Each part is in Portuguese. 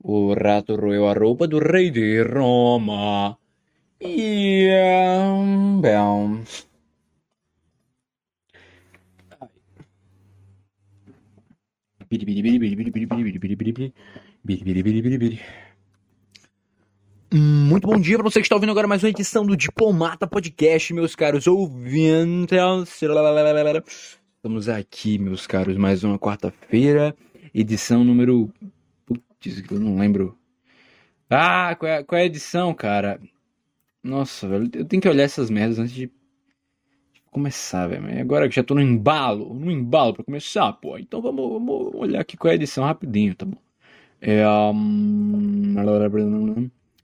O rato roeu a roupa do rei de Roma. E. Bem. Muito bom dia para você que está ouvindo agora mais uma edição do Diplomata Podcast, meus caros ouvintes. Estamos aqui, meus caros, mais uma quarta-feira, edição número. Putz, eu não lembro. Ah, qual é, qual é a edição, cara? Nossa, velho, eu tenho que olhar essas merdas antes de começar, velho. Agora que já tô no embalo, no embalo para começar, pô. Então vamos, vamos olhar aqui qual é a edição rapidinho, tá bom? É. Um...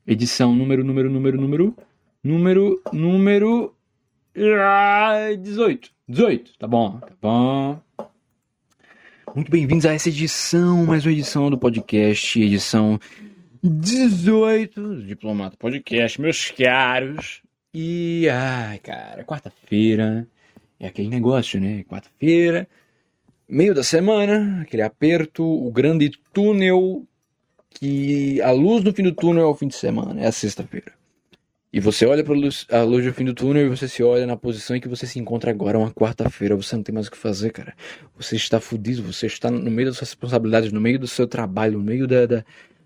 Edição número, número, número, número. Número, número. 18. 18, tá bom, tá bom. Muito bem-vindos a essa edição, mais uma edição do podcast, edição 18 do Diplomata Podcast, meus caros. E, ai, cara, quarta-feira é aquele negócio, né? Quarta-feira, meio da semana, aquele aperto, o grande túnel que a luz no fim do túnel é o fim de semana, é a sexta-feira. E você olha para a luz do fim do túnel e você se olha na posição em que você se encontra agora, uma quarta-feira. Você não tem mais o que fazer, cara. Você está fudido, você está no meio das suas responsabilidades, no meio do seu trabalho, no meio da, da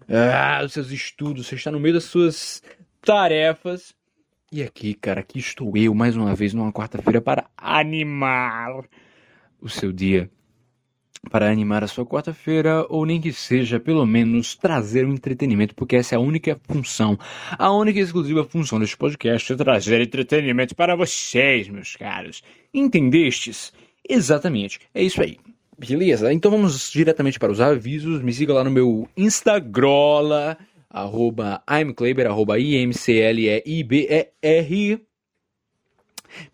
ah, dos seus estudos, você está no meio das suas tarefas. E aqui, cara, aqui estou eu mais uma vez numa quarta-feira para animar o seu dia para animar a sua quarta-feira, ou nem que seja, pelo menos, trazer um entretenimento, porque essa é a única função, a única e exclusiva função deste podcast é trazer entretenimento para vocês, meus caros. Entendestes? Exatamente, é isso aí. Beleza? Então vamos diretamente para os avisos. Me siga lá no meu Instagram, arroba imkleber, arroba I-M-C-L-E-I-B-E-R.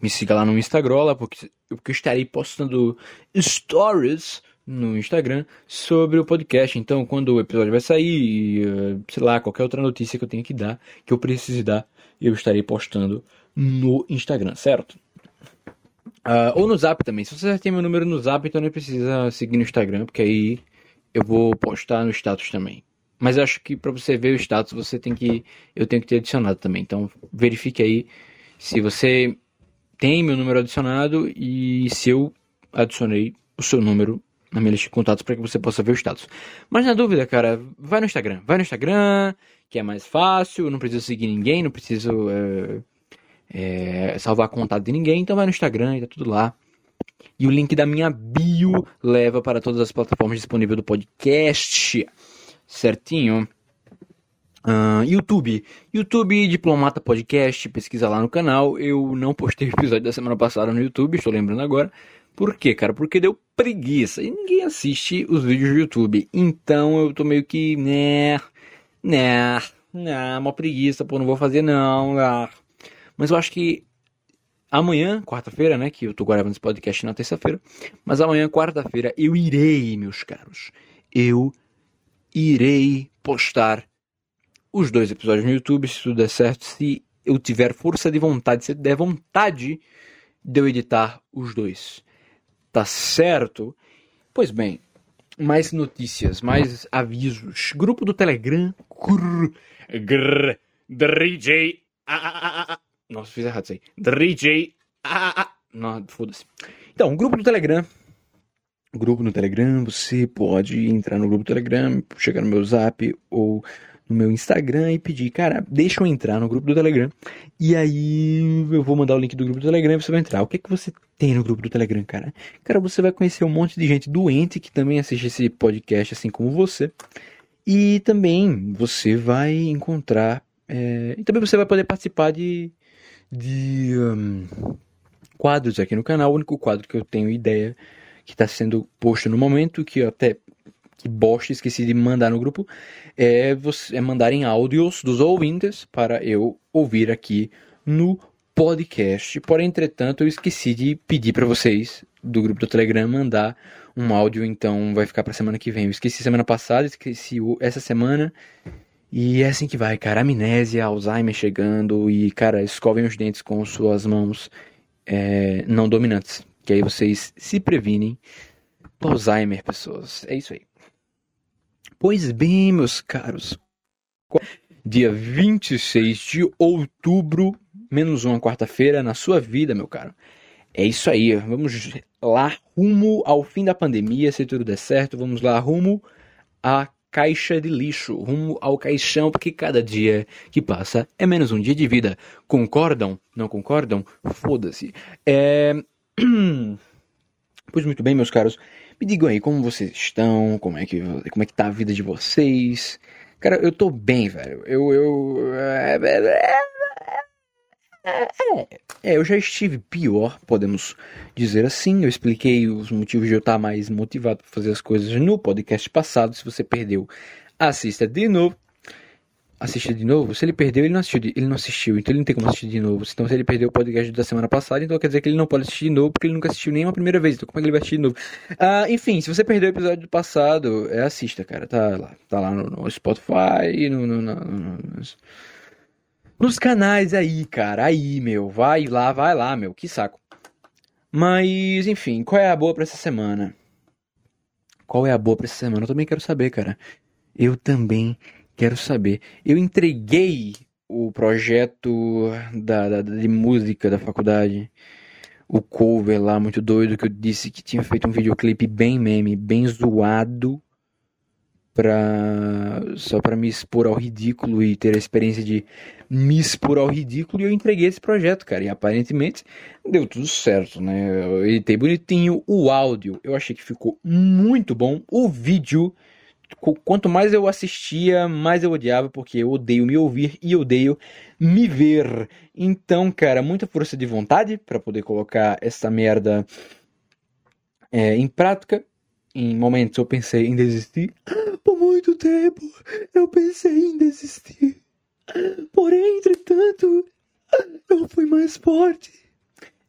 Me siga lá no Instagram, porque, porque eu estarei postando stories no Instagram sobre o podcast. Então, quando o episódio vai sair, eh, sei lá, qualquer outra notícia que eu tenha que dar, que eu precise dar, eu estarei postando no Instagram, certo? Uh, ou no Zap também. Se você já tem meu número no Zap, então não precisa seguir no Instagram, porque aí eu vou postar no status também. Mas acho que para você ver o status, você tem que eu tenho que ter adicionado também. Então verifique aí se você tem meu número adicionado e se eu adicionei o seu número na minha lista de contatos para que você possa ver o status. Mas na dúvida, cara, vai no Instagram. Vai no Instagram, que é mais fácil, não preciso seguir ninguém, não preciso é, é, salvar contato de ninguém, então vai no Instagram e tá tudo lá. E o link da minha bio leva para todas as plataformas disponíveis do podcast. Certinho? Uh, YouTube. YouTube Diplomata Podcast, pesquisa lá no canal. Eu não postei o episódio da semana passada no YouTube, estou lembrando agora. Por quê, cara? Porque deu preguiça e ninguém assiste os vídeos do YouTube. Então eu tô meio que, né, né, né, uma preguiça, pô, não vou fazer não. Ah. Mas eu acho que amanhã, quarta-feira, né, que eu tô gravando esse podcast na terça-feira, mas amanhã, quarta-feira, eu irei, meus caros, eu irei postar os dois episódios no YouTube, se tudo der certo, se eu tiver força de vontade, se der vontade de eu editar os dois tá certo? Pois bem, mais notícias, mais avisos. Grupo do Telegram. Grr, grr, DJ. Ah, ah, ah. Nossa, fiz errado isso aí. DJ. Ah, ah, ah. Não, foda-se. Então, grupo do Telegram. Grupo no Telegram, você pode entrar no grupo do Telegram, chegar no meu zap ou no meu Instagram e pedir, cara, deixa eu entrar no grupo do Telegram. E aí eu vou mandar o link do grupo do Telegram e você vai entrar. O que é que você tem no grupo do Telegram, cara? Cara, você vai conhecer um monte de gente doente que também assiste esse podcast, assim como você. E também você vai encontrar. É... E também você vai poder participar de. de. Um... quadros aqui no canal. O único quadro que eu tenho ideia que está sendo posto no momento, que eu até que bosta, esqueci de mandar no grupo, é, você, é mandarem áudios dos ouvintes para eu ouvir aqui no podcast. Porém, entretanto, eu esqueci de pedir para vocês do grupo do Telegram mandar um áudio, então vai ficar para semana que vem. Eu esqueci semana passada, esqueci essa semana. E é assim que vai, cara. Amnésia, Alzheimer chegando e, cara, escovem os dentes com suas mãos é, não dominantes. Que aí vocês se previnem do Alzheimer, pessoas. É isso aí. Pois bem, meus caros. Dia 26 de outubro, menos uma quarta-feira na sua vida, meu caro. É isso aí, vamos lá rumo ao fim da pandemia, se tudo der certo, vamos lá rumo à caixa de lixo, rumo ao caixão, porque cada dia que passa é menos um dia de vida. Concordam? Não concordam? Foda-se. É... Pois muito bem, meus caros, me digam aí como vocês estão, como é que, como é que tá a vida de vocês. Cara, eu tô bem, velho. Eu, eu... É, é, é, é, eu já estive pior, podemos dizer assim. Eu expliquei os motivos de eu estar mais motivado para fazer as coisas no podcast passado. Se você perdeu, assista de novo. Assista de novo. Se ele perdeu, ele não assistiu, ele não assistiu, então ele não tem como assistir de novo. Então, se ele perdeu o podcast da semana passada, então quer dizer que ele não pode assistir de novo, porque ele nunca assistiu nem uma primeira vez. Então, como é que ele vai assistir de novo? Ah, enfim, se você perdeu o episódio do passado, é, assista, cara. Tá lá, tá lá no, no Spotify, no, no, no, no nos canais aí, cara. Aí, meu. Vai lá, vai lá, meu. Que saco. Mas, enfim, qual é a boa pra essa semana? Qual é a boa pra essa semana? Eu também quero saber, cara. Eu também quero saber. Eu entreguei o projeto da, da, de música da faculdade. O cover lá, muito doido, que eu disse que tinha feito um videoclipe bem meme, bem zoado pra, só para me expor ao ridículo e ter a experiência de me expor ao ridículo e eu entreguei esse projeto, cara. E aparentemente deu tudo certo, né? Eu editei bonitinho o áudio, eu achei que ficou muito bom. O vídeo, quanto mais eu assistia, mais eu odiava, porque eu odeio me ouvir e odeio me ver. Então, cara, muita força de vontade para poder colocar essa merda é, em prática. Em momentos eu pensei em desistir muito tempo eu pensei em desistir. Porém, entretanto, eu fui mais forte.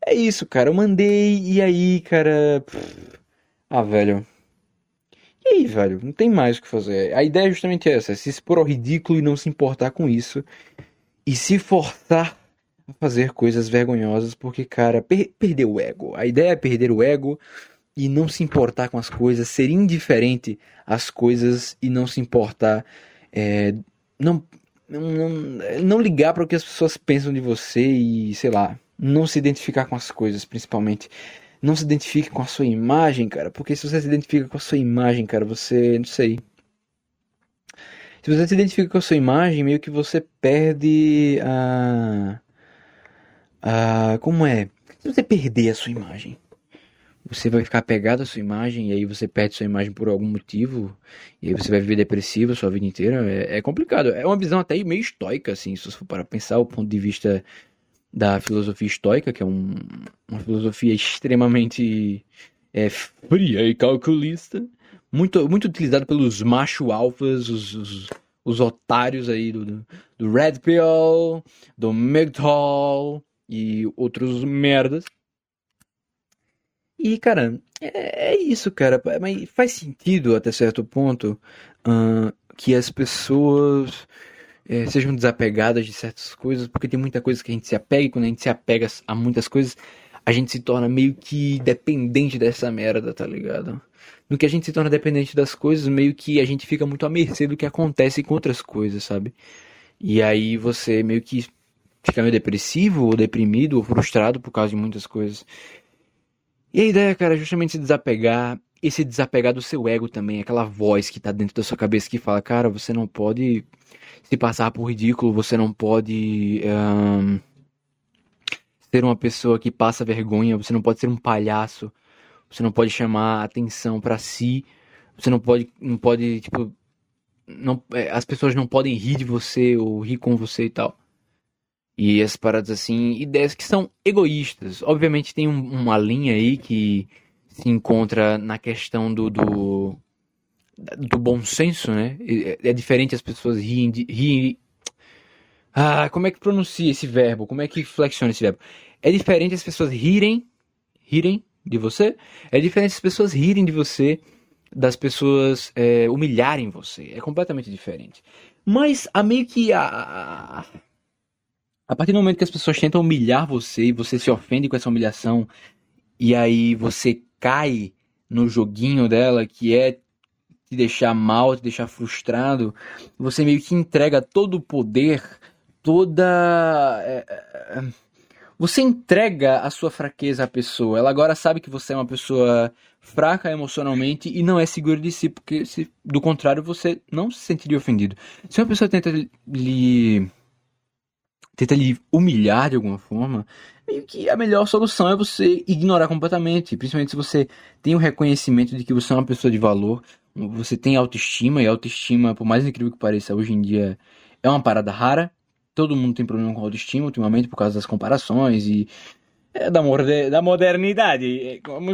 É isso, cara. Eu mandei e aí, cara. Ah, velho. E aí, velho? Não tem mais o que fazer. A ideia é justamente essa: é se expor ao ridículo e não se importar com isso. E se forçar a fazer coisas vergonhosas, porque, cara, per perder o ego. A ideia é perder o ego e não se importar com as coisas, ser indiferente às coisas e não se importar, é, não, não, não ligar para o que as pessoas pensam de você e, sei lá, não se identificar com as coisas, principalmente. Não se identifique com a sua imagem, cara, porque se você se identifica com a sua imagem, cara, você, não sei. Se você se identifica com a sua imagem, meio que você perde a. a como é? Se você perder a sua imagem, você vai ficar apegado à sua imagem e aí você perde sua imagem por algum motivo e aí você vai viver depressivo a sua vida inteira. É, é complicado. É uma visão até meio estoica, assim, se você for para pensar o ponto de vista da filosofia estoica, que é um, uma filosofia extremamente é, fria e calculista, muito, muito utilizada pelos macho alfas, os, os, os otários aí do, do, Red Pill, do MGTOW e outros merdas. E, cara, é, é isso, cara. Mas faz sentido até certo ponto uh, que as pessoas é, sejam desapegadas de certas coisas, porque tem muita coisa que a gente se apega, e quando a gente se apega a muitas coisas, a gente se torna meio que dependente dessa merda, tá ligado? No que a gente se torna dependente das coisas, meio que a gente fica muito à mercê do que acontece com outras coisas, sabe? E aí você meio que fica meio depressivo, ou deprimido, ou frustrado por causa de muitas coisas. E a ideia, cara, é justamente se desapegar e se desapegar do seu ego também, aquela voz que tá dentro da sua cabeça que fala, cara, você não pode se passar por ridículo, você não pode um, ser uma pessoa que passa vergonha, você não pode ser um palhaço, você não pode chamar atenção para si, você não pode, não pode, tipo, não, é, as pessoas não podem rir de você ou rir com você e tal. E essas paradas assim, ideias que são egoístas. Obviamente tem um, uma linha aí que se encontra na questão do, do, do bom senso, né? É, é, diferente as pessoas riem, de, riem. Ah, como é que pronuncia esse verbo? Como é que flexiona esse verbo? É diferente as pessoas rirem, rirem de você. É diferente as pessoas rirem de você das pessoas é, humilharem você. É completamente diferente. Mas a meio que a, A partir do momento que as pessoas tentam humilhar você e você se ofende com essa humilhação, e aí você cai no joguinho dela, que é te deixar mal, te deixar frustrado, você meio que entrega todo o poder, toda. É, é, você entrega a sua fraqueza à pessoa. Ela agora sabe que você é uma pessoa fraca emocionalmente e não é segura de si, porque se, do contrário você não se sentiria ofendido. Se uma pessoa tenta lhe tenta lhe humilhar de alguma forma, meio que a melhor solução é você ignorar completamente, principalmente se você tem o reconhecimento de que você é uma pessoa de valor, você tem autoestima, e autoestima, por mais incrível que pareça, hoje em dia é uma parada rara. Todo mundo tem problema com autoestima ultimamente por causa das comparações e é, da, da modernidade, é, como,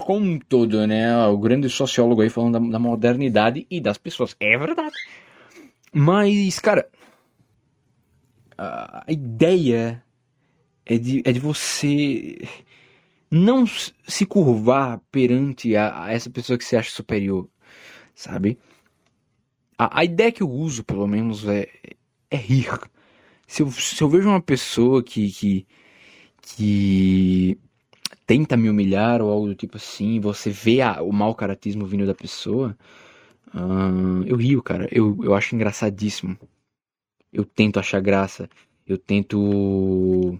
como um todo, né? O grande sociólogo aí falando da, da modernidade e das pessoas. É verdade. Mas, cara, a ideia é de, é de você não se curvar perante a, a, essa pessoa que você acha superior, sabe? A, a ideia que eu uso, pelo menos, é, é rir. Se eu, se eu vejo uma pessoa que, que, que tenta me humilhar ou algo do tipo assim, você vê a, o mau caratismo vindo da pessoa, eu rio, cara. Eu, eu acho engraçadíssimo eu tento achar graça, eu tento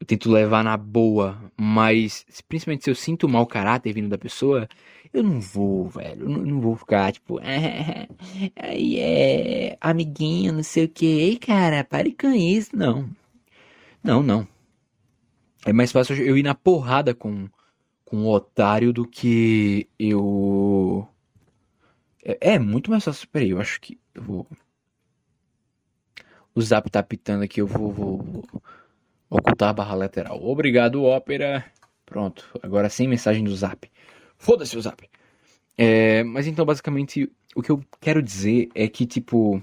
eu tento levar na boa, mas principalmente se eu sinto mau caráter vindo da pessoa, eu não vou, velho, eu não, não vou ficar tipo, aí é amiguinho, não sei o que, cara, pare com isso, não, não, não. É mais fácil eu ir na porrada com com o otário do que eu é, é muito mais fácil, peraí, eu acho que eu vou o zap tá pitando aqui, eu vou, vou, vou ocultar barra lateral. Obrigado, ópera. Pronto, agora sem mensagem do zap. Foda-se o zap. É, mas então, basicamente, o que eu quero dizer é que, tipo.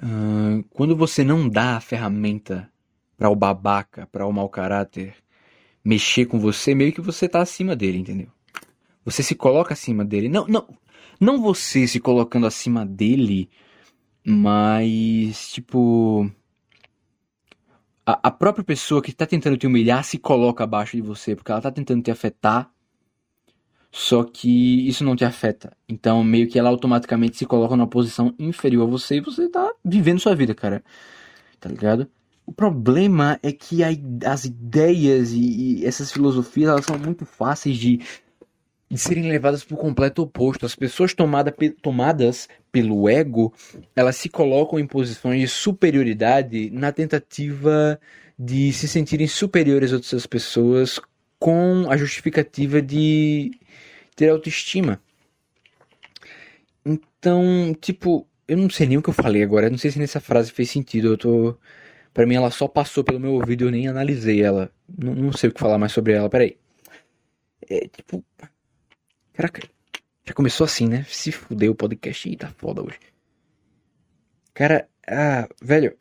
Uh, quando você não dá a ferramenta para o babaca, para o mau caráter mexer com você, meio que você tá acima dele, entendeu? Você se coloca acima dele. Não, não, não você se colocando acima dele mas, tipo. A, a própria pessoa que está tentando te humilhar se coloca abaixo de você, porque ela está tentando te afetar, só que isso não te afeta. Então, meio que ela automaticamente se coloca numa posição inferior a você e você está vivendo sua vida, cara. Tá ligado? O problema é que as ideias e, e, essas filosofias elas são muito fáceis de de serem levadas para o completo oposto. As pessoas tomada, tomadas pelo ego, elas se colocam em posições de superioridade na tentativa de se sentirem superiores a outras pessoas com a justificativa de ter autoestima. Então, tipo, eu não sei nem o que eu falei agora, eu não sei se nessa frase fez sentido, eu tô... Pra mim ela só passou pelo meu ouvido, eu nem analisei ela. Não, não sei o que falar mais sobre ela, peraí. É, tipo, Caraca, já começou assim, né? Se fudeu o podcast. Ih, tá foda hoje. Cara, ah, velho.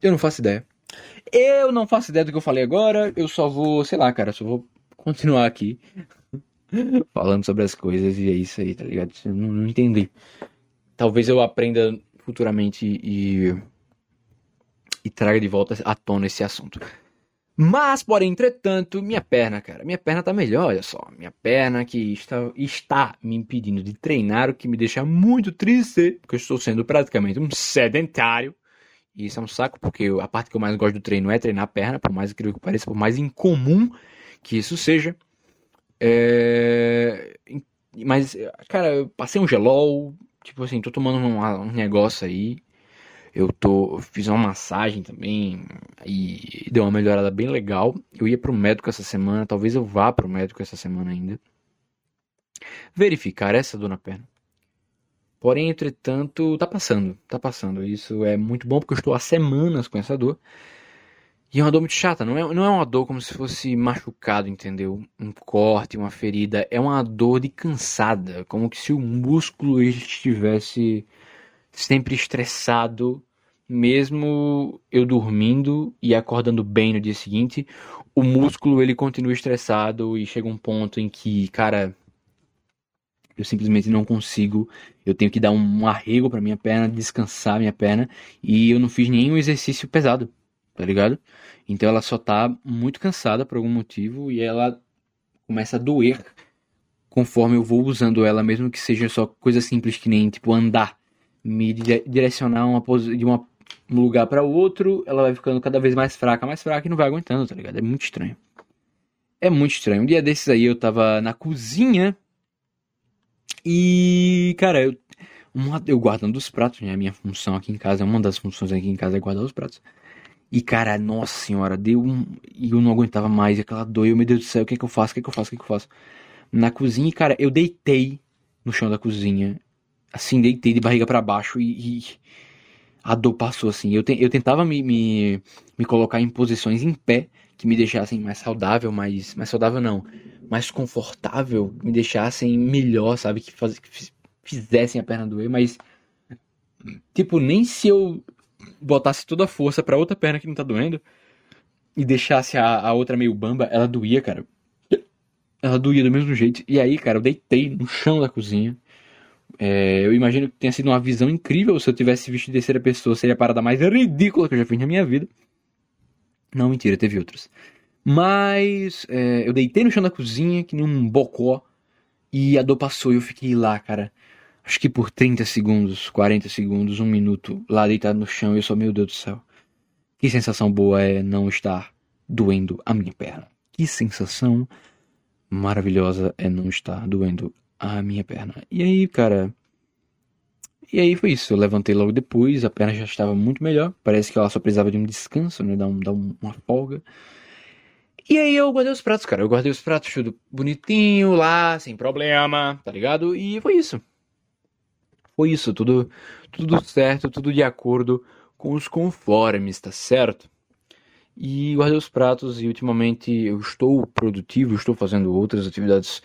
Eu não faço ideia. Eu não faço ideia do que eu falei agora. Eu só vou, sei lá, cara, só vou continuar aqui falando sobre as coisas e é isso aí, tá ligado? Eu não, não entendi. Talvez eu aprenda futuramente e, e traga de volta à tona esse assunto. Mas, porém, entretanto, minha perna, cara, minha perna tá melhor, olha só. Minha perna que está, está me impedindo de treinar, o que me deixa muito triste, porque eu estou sendo praticamente um sedentário. E isso é um saco, porque a parte que eu mais gosto do treino é treinar a perna, por mais incrível que pareça, por mais incomum que isso seja. É... Mas, cara, eu passei um gelol, tipo assim, tô tomando um, um negócio aí. Eu tô fiz uma massagem também e deu uma melhorada bem legal. Eu ia pro médico essa semana, talvez eu vá pro médico essa semana ainda. Verificar essa dor na perna. Porém, entretanto, tá passando, tá passando. Isso é muito bom porque eu estou há semanas com essa dor. E é uma dor muito chata, não é, não é uma dor como se fosse machucado, entendeu? Um corte, uma ferida. É uma dor de cansada, como se o músculo estivesse sempre estressado, mesmo eu dormindo e acordando bem no dia seguinte, o músculo ele continua estressado e chega um ponto em que, cara, Eu simplesmente não consigo. Eu tenho que dar um arrego pra minha perna, descansar minha perna. E eu não fiz nenhum exercício pesado, tá ligado? Então ela só tá muito cansada por algum motivo e ela começa a doer conforme eu vou usando ela, mesmo que seja só coisa simples que nem tipo andar, me direcionar uma de uma, um lugar para outro, ela vai ficando cada vez mais fraca, mais fraca e não vai aguentando, tá ligado? É muito estranho. É muito estranho. Um dia desses aí eu tava na cozinha e, cara, eu, uma, eu guardando os pratos, né? A minha função aqui em casa, uma das funções aqui em casa é guardar os pratos. E, cara, nossa senhora, deu um. E eu não aguentava mais, aquela dor, eu, meu Deus do céu, o que é que eu faço? O que é que eu faço? O que é que eu faço? Na cozinha, cara, eu deitei no chão da cozinha. Assim, deitei de barriga para baixo e, e, a dor passou, assim. Eu, te, eu tentava me, me, me colocar em posições em pé que me deixassem mais saudável, mais, mais saudável não, mais confortável, me deixassem melhor, sabe? Que, faz, que fizessem a perna doer, mas. Tipo, nem se eu botasse toda a força pra outra perna que não tá doendo e deixasse a, a outra meio bamba, ela doía, cara. Ela doía do mesmo jeito. E aí, cara, eu deitei no chão da cozinha. É, eu imagino que tenha sido uma visão incrível. Se eu tivesse visto de terceira pessoa, seria a parada mais ridícula que eu já fiz na minha vida. Não, mentira, teve outras. Mas é, eu deitei no chão da cozinha, que nem um bocó, e a dor passou e eu fiquei lá, cara. Acho que por 30 segundos, 40 segundos, um minuto, lá deitado no chão, e eu só, meu Deus do céu. Que sensação boa é não estar doendo a minha perna. Que sensação maravilhosa é não estar doendo a minha perna. E aí, cara, e aí foi isso, eu levantei logo depois, a perna já estava muito melhor, parece que ela só precisava de um descanso, né, dar, um, dar uma folga. E aí eu guardei os pratos, cara, eu guardei os pratos tudo bonitinho lá, sem problema, tá ligado? E foi isso. Foi isso, tudo, tudo certo, tudo de acordo com os conformes, tá certo? E guardei os pratos e ultimamente eu estou produtivo, estou fazendo outras atividades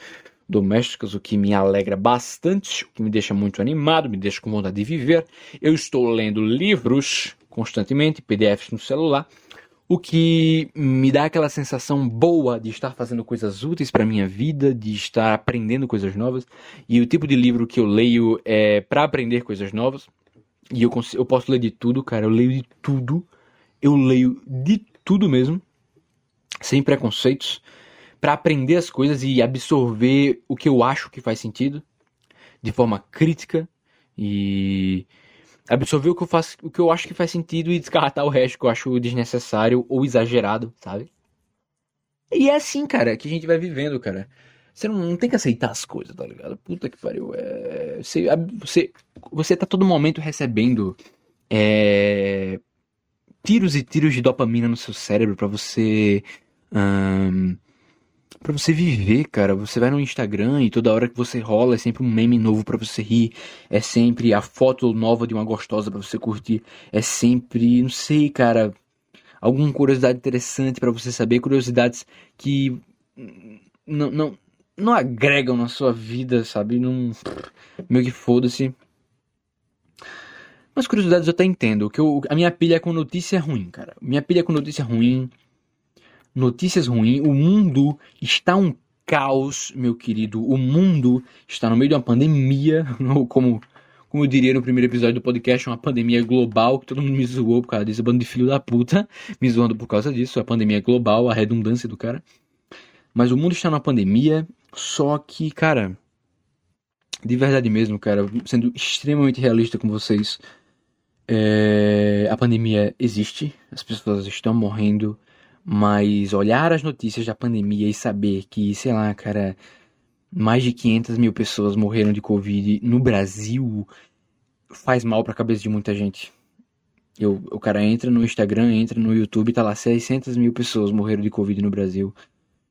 domésticas, o que me alegra bastante, o que me deixa muito animado, me deixa com vontade de viver. Eu estou lendo livros constantemente, PDFs no celular, o que me dá aquela sensação boa de estar fazendo coisas úteis para minha vida, de estar aprendendo coisas novas. E o tipo de livro que eu leio é para aprender coisas novas. E eu, consigo, eu posso ler de tudo, cara. Eu leio de tudo. Eu leio de tudo mesmo, sem preconceitos para aprender as coisas e absorver o que eu acho que faz sentido de forma crítica e absorver o que eu faço, o que eu acho que faz sentido e descartar o resto que eu acho desnecessário ou exagerado, sabe? E é assim, cara, que a gente vai vivendo, cara. Você não, não tem que aceitar as coisas, tá ligado? Puta que pariu. É, você, você, você tá todo momento recebendo é, tiros e tiros de dopamina no seu cérebro para você para você viver, cara. Você vai no Instagram e toda hora que você rola é sempre um meme novo para você rir, é sempre a foto nova de uma gostosa para você curtir, é sempre, não sei, cara, alguma curiosidade interessante para você saber, curiosidades que não, não não agregam na sua vida, sabe? Não meio que foda-se. Mas curiosidades eu até entendo, que eu, a minha pilha é com notícia ruim, cara. Minha pilha é com notícia ruim notícias ruins, o mundo está um caos, meu querido. O mundo está no meio de uma pandemia, como, como eu diria no primeiro episódio do podcast, uma pandemia global, que todo mundo me zoou por causa disso, bando de filho da puta, me zoando por causa disso, a pandemia global, a redundância do cara. Mas o mundo está numa pandemia, só que, cara, de verdade mesmo, cara, sendo extremamente realista com vocês, é, a pandemia existe, as pessoas estão morrendo, mas olhar as notícias da pandemia e saber que, sei lá, cara, mais de 500 mil pessoas morreram de Covid no Brasil faz mal pra cabeça de muita gente. Eu, o cara entra no Instagram, entra no YouTube, tá lá 600 mil pessoas morreram de Covid no Brasil.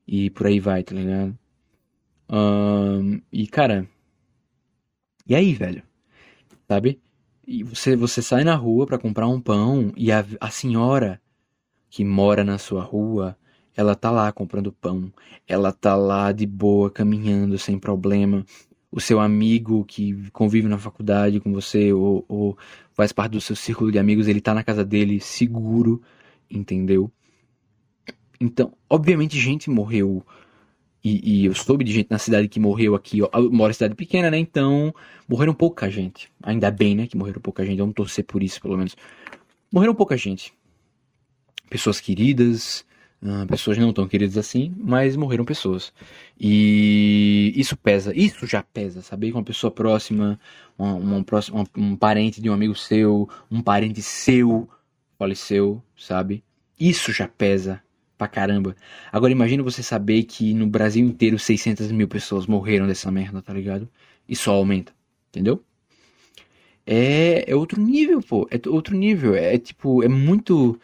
E por aí vai, tá ligado? Um, e cara. E aí, velho? Sabe? E você, você sai na rua para comprar um pão e a, a senhora que mora na sua rua, ela tá lá comprando pão, ela tá lá de boa, caminhando sem problema. O seu amigo que convive na faculdade com você ou, ou faz parte do seu círculo de amigos, ele tá na casa dele seguro, entendeu? Então, obviamente, gente morreu E, e, eu soube de gente na cidade que morreu aqui. Eu moro em cidade pequena, né? Então, morreram pouca gente. Ainda bem, né? Que morreram pouca gente. Vamos torcer por isso, pelo menos. Morreram pouca gente. Pessoas queridas, uh, pessoas não tão queridas assim, mas morreram pessoas. E isso pesa. Isso já pesa, saber que uma pessoa próxima, um parente de um amigo seu, um parente seu faleceu, sabe? Isso já pesa pra caramba. Agora imagina você saber que no Brasil inteiro 600 mil pessoas morreram dessa merda, tá ligado? E só aumenta, entendeu? É, é outro nível, pô. É outro nível. É, é tipo, é muito.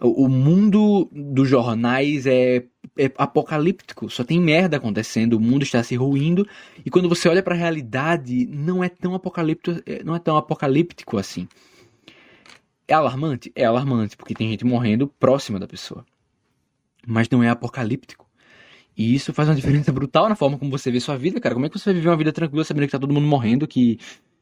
O mundo dos jornais é, é, apocalíptico, só tem merda acontecendo, o mundo está se ruindo, e quando você olha para a realidade, não é tão apocalíptico, é, não é tão apocalíptico assim. É alarmante? É alarmante, porque tem gente morrendo próxima da pessoa mas não é apocalíptico. E isso faz uma diferença brutal na forma como você vê sua vida, cara. Como é que você vai viver uma vida tranquila sabendo que tá todo mundo morrendo, que,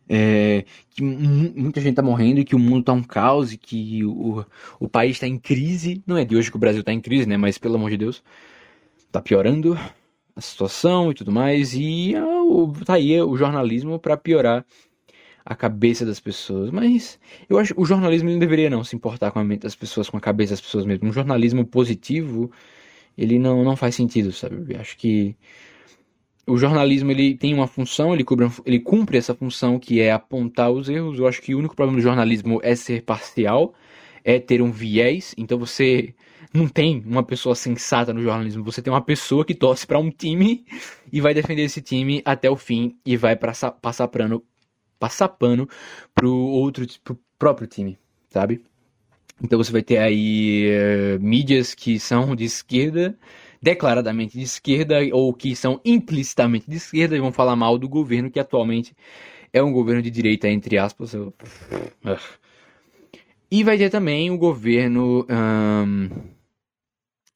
é, que muita gente tá morrendo e que o mundo tá um caos e que o, o país tá em crise. Não é de hoje que o Brasil tá em crise, né? Mas pelo amor de Deus, tá piorando a situação e tudo mais. E ah, tá aí o jornalismo para piorar a cabeça das pessoas. Mas eu acho que o jornalismo não deveria não se importar com a mente das pessoas, com a cabeça das pessoas mesmo. Um jornalismo positivo, ele não, não faz sentido, sabe? Eu acho que o jornalismo ele tem uma função, ele cumpre, ele cumpre essa função que é apontar os erros. Eu acho que o único problema do jornalismo é ser parcial, é ter um viés. Então você não tem uma pessoa sensata no jornalismo, você tem uma pessoa que torce para um time e vai defender esse time até o fim e vai passar, passar pano passar pano pro outro, pro próprio time, sabe? Então você vai ter aí uh, mídias que são de esquerda, declaradamente de esquerda, ou que são implicitamente de esquerda e vão falar mal do governo que atualmente é um governo de direita, entre aspas. Eu... E vai ter também o governo.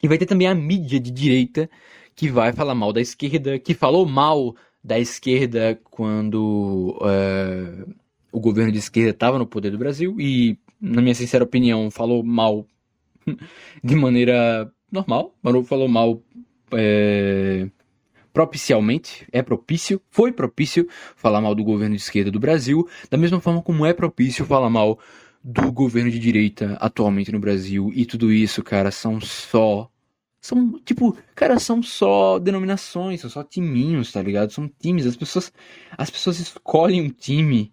E vai ter também a mídia de direita que vai falar mal da esquerda, que falou mal da esquerda quando uh, o governo de esquerda estava no poder do Brasil e, na minha sincera opinião, falou mal de maneira normal, falou mal é, propicialmente, é propício, foi propício falar mal do governo de esquerda do Brasil, da mesma forma como é propício falar mal do governo de direita atualmente no Brasil. E tudo isso, cara, são só são, tipo, cara, são só denominações, são só timinhos, tá ligado? São times. As pessoas, as pessoas escolhem um time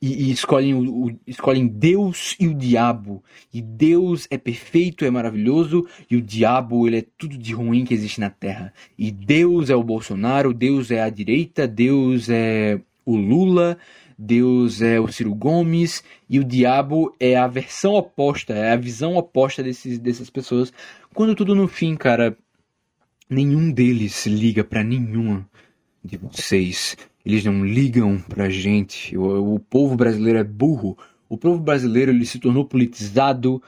e, e escolhem, o, o, escolhem Deus e o diabo. E Deus é perfeito, é maravilhoso, e o diabo, ele é tudo de ruim que existe na Terra. E Deus é o Bolsonaro, Deus é a direita, Deus é o Lula, Deus é o Ciro Gomes e o diabo é a versão oposta, é a visão oposta desses, dessas pessoas. Quando tudo no fim, cara, nenhum deles liga para nenhuma de vocês. Eles não ligam pra gente. O, o povo brasileiro é burro. O povo brasileiro ele se tornou politizado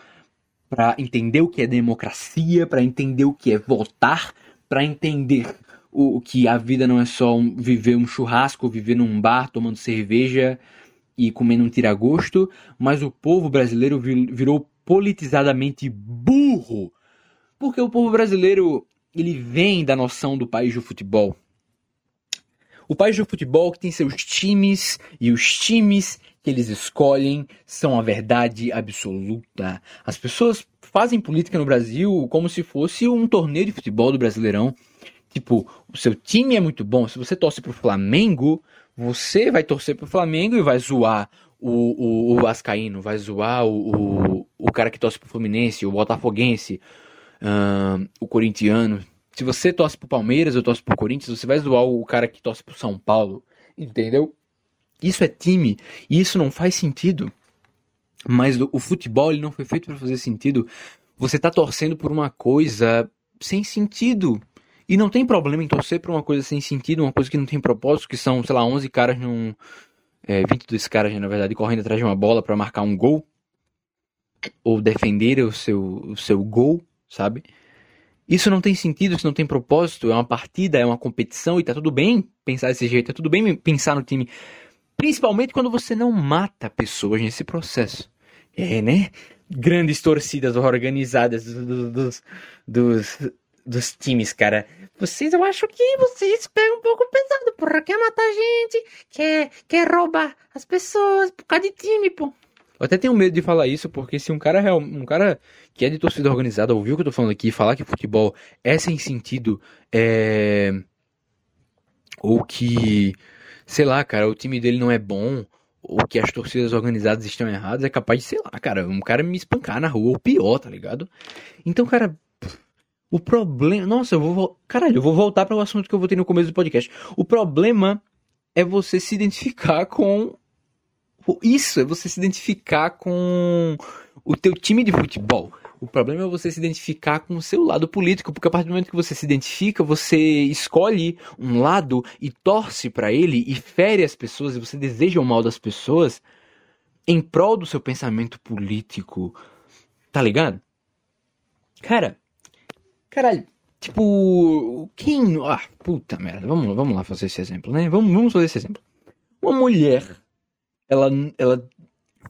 para entender o que é democracia, para entender o que é votar, para entender o, que a vida não é só um, viver um churrasco, viver num bar tomando cerveja e comendo um tiragosto, mas o povo brasileiro virou politizadamente burro. Porque o povo brasileiro, ele vem da noção do país do futebol. O país do futebol que tem seus times e os times que eles escolhem são a verdade absoluta. As pessoas fazem política no Brasil como se fosse um torneio de futebol do Brasileirão. Tipo, o seu time é muito bom. Se você torce pro Flamengo, você vai torcer pro Flamengo e vai zoar o, o, o Vascaíno, vai zoar o, o, o cara que torce pro Fluminense, o Botafoguense, uh, o corintiano. Se você torce pro Palmeiras ou torce pro Corinthians, você vai zoar o cara que torce pro São Paulo. Entendeu? Isso é time. E isso não faz sentido. Mas o, futebol ele não foi feito para fazer sentido. Você tá torcendo por uma coisa sem sentido. E não tem problema em torcer pra uma coisa sem sentido, uma coisa que não tem propósito, que são, sei lá, 11 caras num. É, 22 caras, na verdade, correndo atrás de uma bola para marcar um gol. Ou defender o seu, o seu gol, sabe? Isso não tem sentido, isso não tem propósito, é uma partida, é uma competição e tá tudo bem pensar desse jeito, tá tudo bem pensar no time. Principalmente quando você não mata pessoas nesse processo. É, né? Grandes torcidas organizadas dos, dos, dos dos times, cara. Vocês, eu acho que vocês pegam um pouco pesado, porra. Quer matar gente, quer, quer roubar as pessoas por causa de time, pô. Eu até tenho medo de falar isso, porque se um cara um cara que é de torcida organizada ouvir o que eu tô falando aqui, falar que futebol é sem sentido, é. Ou que, sei lá, cara, o time dele não é bom, ou que as torcidas organizadas estão erradas, é capaz de, sei lá, cara, um cara me espancar na rua, ou pior, tá ligado? Então, cara, o problema. Nossa, eu vou. Caralho, eu vou voltar para o assunto que eu votei no começo do podcast. O problema é você se identificar com. Isso, é você se identificar com o teu time de futebol. O problema é você se identificar com o seu lado político, porque a partir do momento que você se identifica, você escolhe um lado e torce para ele e fere as pessoas e você deseja o mal das pessoas em prol do seu pensamento político. Tá ligado? Cara, caralho, tipo, quem. Ah, puta merda, vamos, vamos lá fazer esse exemplo, né? Vamos, vamos fazer esse exemplo. Uma mulher, ela, ela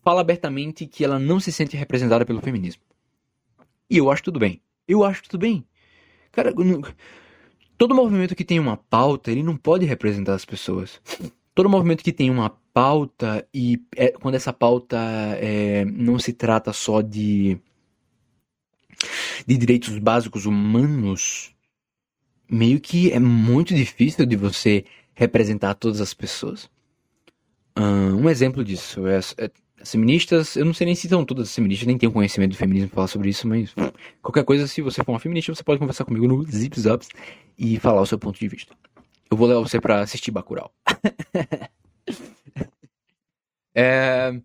fala abertamente que ela não se sente representada pelo feminismo. E eu acho tudo bem. Eu acho tudo bem. Cara, todo movimento que tem uma pauta, ele não pode representar as pessoas. Todo movimento que tem uma pauta e é, quando essa pauta é, não se trata só de de direitos básicos humanos, meio que é muito difícil de você representar todas as pessoas. Um exemplo disso é, é as feministas, eu não sei nem se são todas as feministas, nem tenho conhecimento do feminismo para falar sobre isso, mas qualquer coisa, se você for uma feminista, você pode conversar comigo no Zip Zaps e falar o seu ponto de vista. Eu vou levar você para assistir Bacurau. é...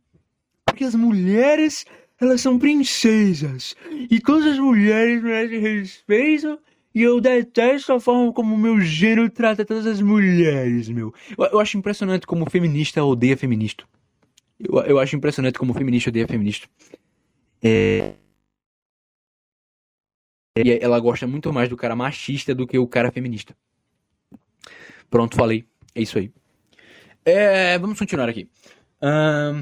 Porque as mulheres, elas são princesas. E todas as mulheres merecem respeito. E eu detesto a forma como o meu gênero trata todas as mulheres, meu. Eu, eu acho impressionante como feminista odeia feminista. Eu, eu acho impressionante como feminista odeia feminista. É... E ela gosta muito mais do cara machista do que o cara feminista. Pronto, falei. É isso aí. É, vamos continuar aqui. Um,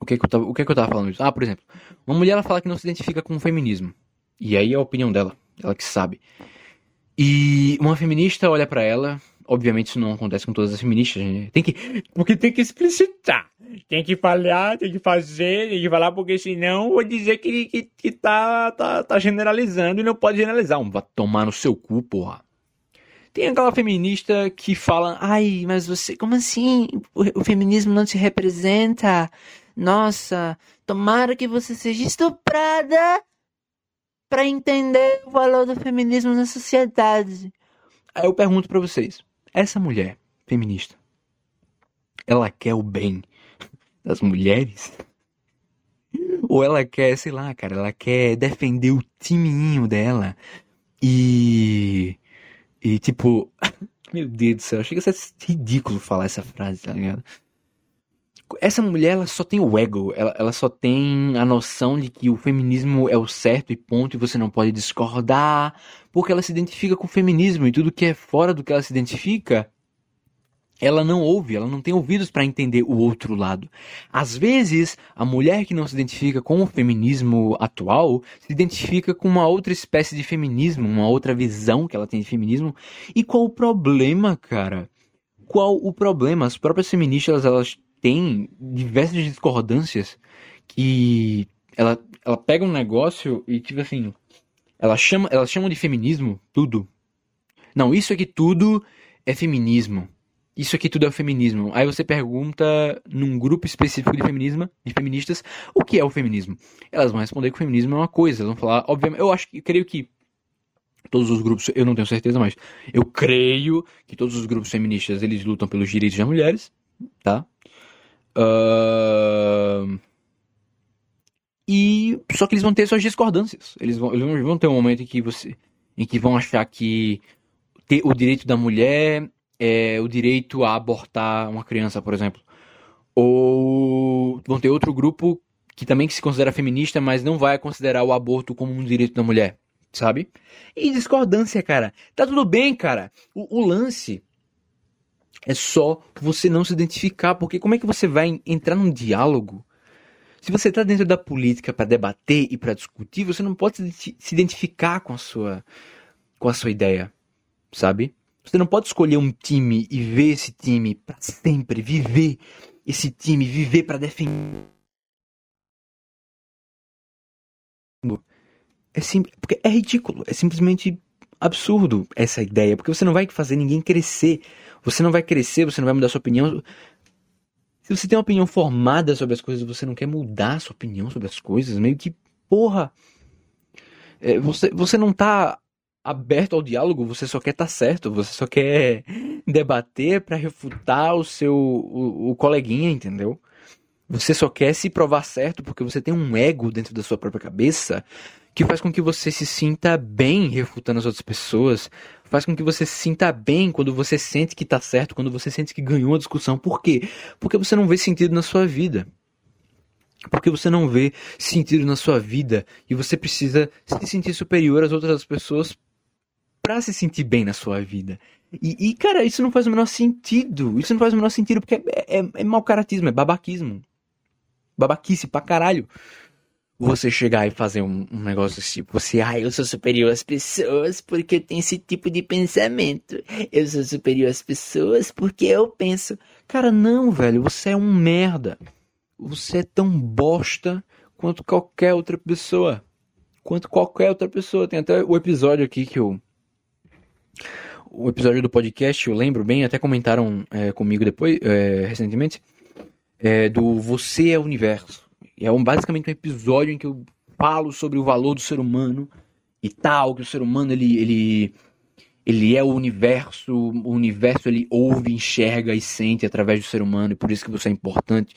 o, que, que, eu tava, o que, que eu tava falando? Ah, por exemplo, uma mulher ela fala que não se identifica com o feminismo. E aí é a opinião dela. Ela que sabe. E uma feminista olha para ela Obviamente isso não acontece com todas as feministas, né? Tem que. Porque tem que explicitar. Tem que falar, tem que fazer, tem que falar, porque senão vou dizer que, que, que tá, tá, tá generalizando e não pode generalizar. Um vai tomar no seu cu, porra. Tem aquela feminista que fala, ai, mas você, como assim? O, o feminismo não te representa? Nossa, tomara que você seja estuprada para entender o valor do feminismo na sociedade. Aí eu pergunto para vocês, essa mulher feminista, ela quer o bem das mulheres? Ou ela quer, sei lá, cara, ela quer defender o timinho dela e. E tipo. Meu Deus do céu, chega a ser ridículo falar essa frase, tá ligado? Essa mulher, ela só tem o ego, ela, ela só tem a noção de que o feminismo é o certo e ponto, e você não pode discordar, porque ela se identifica com o feminismo e tudo que é fora do que ela se identifica, ela não ouve, ela não tem ouvidos para entender o outro lado. Às vezes, a mulher que não se identifica com o feminismo atual se identifica com uma outra espécie de feminismo, uma outra visão que ela tem de feminismo. E qual o problema, cara? Qual o problema? As próprias feministas elas têm diversas discordâncias que ela, ela pega um negócio e tipo assim, ela chama, elas chamam de feminismo tudo. Não, isso aqui tudo é feminismo. Isso aqui tudo é o feminismo. Aí você pergunta num grupo específico de feminismo, de feministas, o que é o feminismo? Elas vão responder que o feminismo é uma coisa. Elas vão falar, obviamente, eu acho que eu creio que todos os grupos, eu não tenho certeza, mas eu creio que todos os grupos feministas eles lutam pelos direitos das mulheres, tá? Uh... E só que eles vão ter suas discordâncias. Eles vão, eles vão ter um momento em que você em que vão achar que ter o direito da mulher é o direito a abortar uma criança, por exemplo. Ou vão ter outro grupo que também se considera feminista, mas não vai considerar o aborto como um direito da mulher, sabe? E discordância, cara. Tá tudo bem, cara. O, o lance é só você não se identificar, porque como é que você vai entrar num diálogo Se você está dentro da política para debater e para discutir, você não pode se identificar com a sua com a sua ideia, sabe? Você não pode escolher um time e ver esse time para sempre, viver esse time, viver para defender. É simples, porque é ridículo, é simplesmente absurdo essa ideia, porque você não vai fazer ninguém crescer. Você não vai crescer, você não vai mudar sua opinião. Se você tem uma opinião formada sobre as coisas, você não quer mudar sua opinião sobre as coisas, meio que, porra. É, você, você não tá aberto ao diálogo, você só quer estar tá certo, você só quer debater para refutar o seu o, o, coleguinha, entendeu? Você só quer se provar certo porque você tem um ego dentro da sua própria cabeça que faz com que você se sinta bem refutando as outras pessoas, faz com que você se sinta bem quando você sente que está certo, quando você sente que ganhou a discussão. Por quê? Porque você não vê sentido na sua vida. Porque você não vê sentido na sua vida e você precisa se sentir superior às outras pessoas para se sentir bem na sua vida. E, e, cara, isso não faz o menor sentido. Isso não faz o menor sentido porque é, é, é mau caratismo, é babaquismo. Babaquice pra caralho. Você chegar e fazer um, um negócio tipo, você, ah, eu sou superior às pessoas porque eu tenho esse tipo de pensamento. Eu sou superior às pessoas porque eu penso. Cara, não, velho, você é um merda. Você é tão bosta quanto qualquer outra pessoa. Quanto qualquer outra pessoa. Tem até o episódio aqui que eu o episódio do podcast, eu lembro bem, até comentaram é, comigo depois, é, recentemente, é, do Você é o Universo. É um, basicamente um episódio em que eu falo sobre o valor do ser humano e tal, que o ser humano ele, ele, ele é o universo, o universo ele ouve, enxerga e sente através do ser humano e por isso que você é importante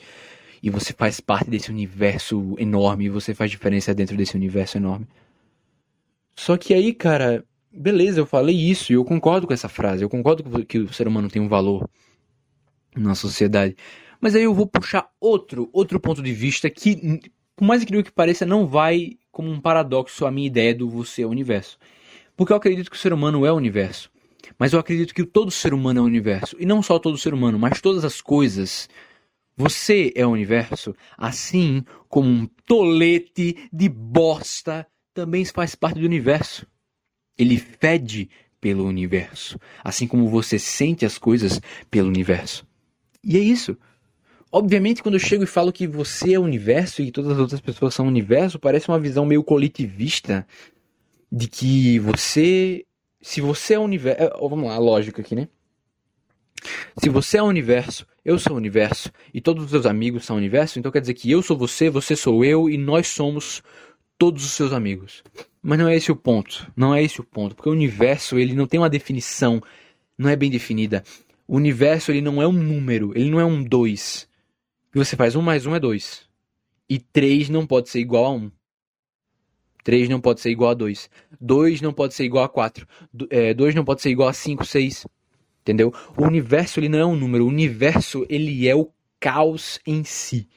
e você faz parte desse universo enorme e você faz diferença dentro desse universo enorme. Só que aí, cara, beleza, eu falei isso e eu concordo com essa frase. Eu concordo que o ser humano tem um valor na sociedade. Mas aí eu vou puxar outro, outro ponto de vista que, por mais incrível que pareça, não vai como um paradoxo a minha ideia do você é o universo. Porque eu acredito que o ser humano é o universo. Mas eu acredito que todo ser humano é o universo. E não só todo ser humano, mas todas as coisas. Você é o universo, assim como um tolete de bosta também faz parte do universo. Ele fede pelo universo, assim como você sente as coisas pelo universo. E é isso. Obviamente, quando eu chego e falo que você é o universo e todas as outras pessoas são o universo, parece uma visão meio coletivista de que você. Se você é o universo. É, vamos lá, a lógica aqui, né? Se você é o universo, eu sou o universo e todos os seus amigos são o universo, então quer dizer que eu sou você, você sou eu e nós somos todos os seus amigos. Mas não é esse o ponto. Não é esse o ponto, porque o universo ele não tem uma definição, não é bem definida. O universo ele não é um número, ele não é um 2. E você faz 1 mais 1 é 2. E 3 não pode ser igual a 1. 3 não pode ser igual a 2. 2 não pode ser igual a 4. 2 não pode ser igual a 5, 6. Entendeu? O universo ele não é um número. O universo ele é o caos em si.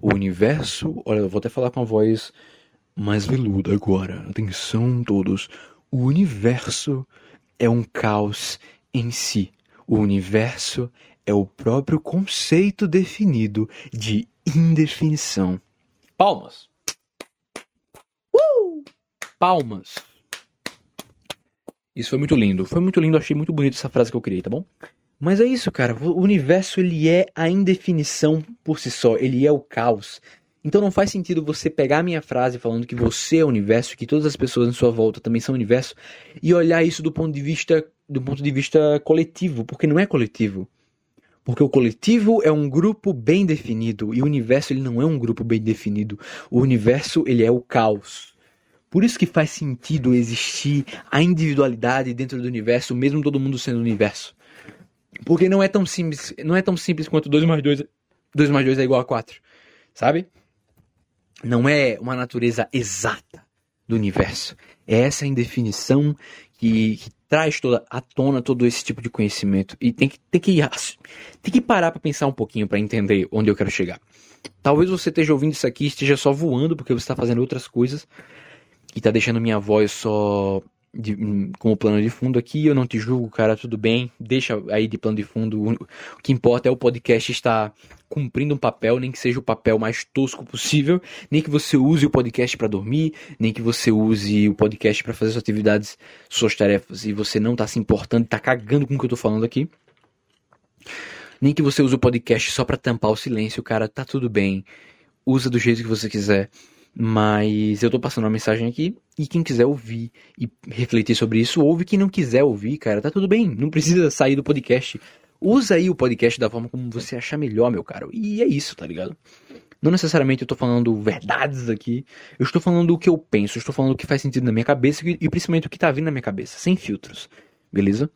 O universo, olha, eu vou até falar com a voz mais veluda agora. Atenção todos. O universo é um caos em si. O universo é o próprio conceito definido de indefinição. Palmas. Uh! Palmas. Isso foi muito lindo. Foi muito lindo, achei muito bonito essa frase que eu criei, tá bom? Mas é isso, cara. O universo ele é a indefinição por si só. Ele é o caos. Então não faz sentido você pegar a minha frase falando que você é o universo, que todas as pessoas em sua volta também são o universo, e olhar isso do ponto de vista do ponto de vista coletivo, porque não é coletivo. Porque o coletivo é um grupo bem definido e o universo ele não é um grupo bem definido. O universo ele é o caos. Por isso que faz sentido existir a individualidade dentro do universo, mesmo todo mundo sendo universo. Porque não é tão simples, não é tão simples quanto 2 mais 2, 2 mais 2 é igual a 4, sabe? não é uma natureza exata do universo. É essa indefinição que, que traz toda à tona todo esse tipo de conhecimento. E tem que, tem que, tem que parar para pensar um pouquinho para entender onde eu quero chegar. Talvez você esteja ouvindo isso aqui esteja só voando porque você está fazendo outras coisas e está deixando minha voz só de, como plano de fundo aqui. Eu não te julgo, cara, tudo bem. Deixa aí de plano de fundo. O que importa é o podcast estar cumprindo um papel, nem que seja o papel mais tosco possível, nem que você use o podcast para dormir, nem que você use o podcast para fazer suas atividades, suas tarefas, e você não tá se importando, tá cagando com o que eu tô falando aqui. Nem que você use o podcast só para tampar o silêncio, cara, tá tudo bem. Usa do jeito que você quiser. Mas eu tô passando uma mensagem aqui e quem quiser ouvir e refletir sobre isso, ouve. Quem não quiser ouvir, cara, tá tudo bem. Não precisa sair do podcast. Usa aí o podcast da forma como você achar melhor, meu caro. E é isso, tá ligado? Não necessariamente eu tô falando verdades aqui. Eu estou falando o que eu penso. Eu estou falando o que faz sentido na minha cabeça e principalmente o que tá vindo na minha cabeça. Sem filtros. Beleza?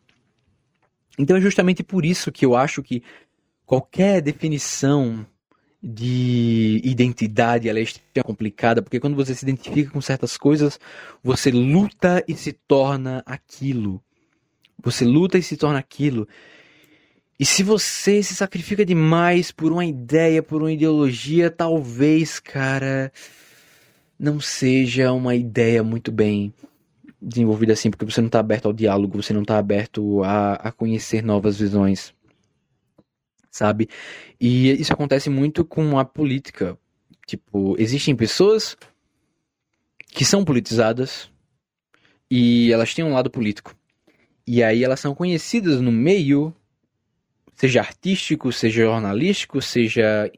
Então é justamente por isso que eu acho que qualquer definição de identidade ela é extremamente complicada, porque quando você se identifica com certas coisas, você luta e se torna aquilo. Você luta e se torna aquilo. E se você se sacrifica demais por uma ideia, por uma ideologia, talvez, cara, não seja uma ideia muito bem desenvolvida assim, porque você não está aberto ao diálogo, você não está aberto a, a conhecer novas visões sabe? E isso acontece muito com a política. Tipo, existem pessoas que são politizadas e elas têm um lado político. E aí elas são conhecidas no meio, seja artístico, seja jornalístico, seja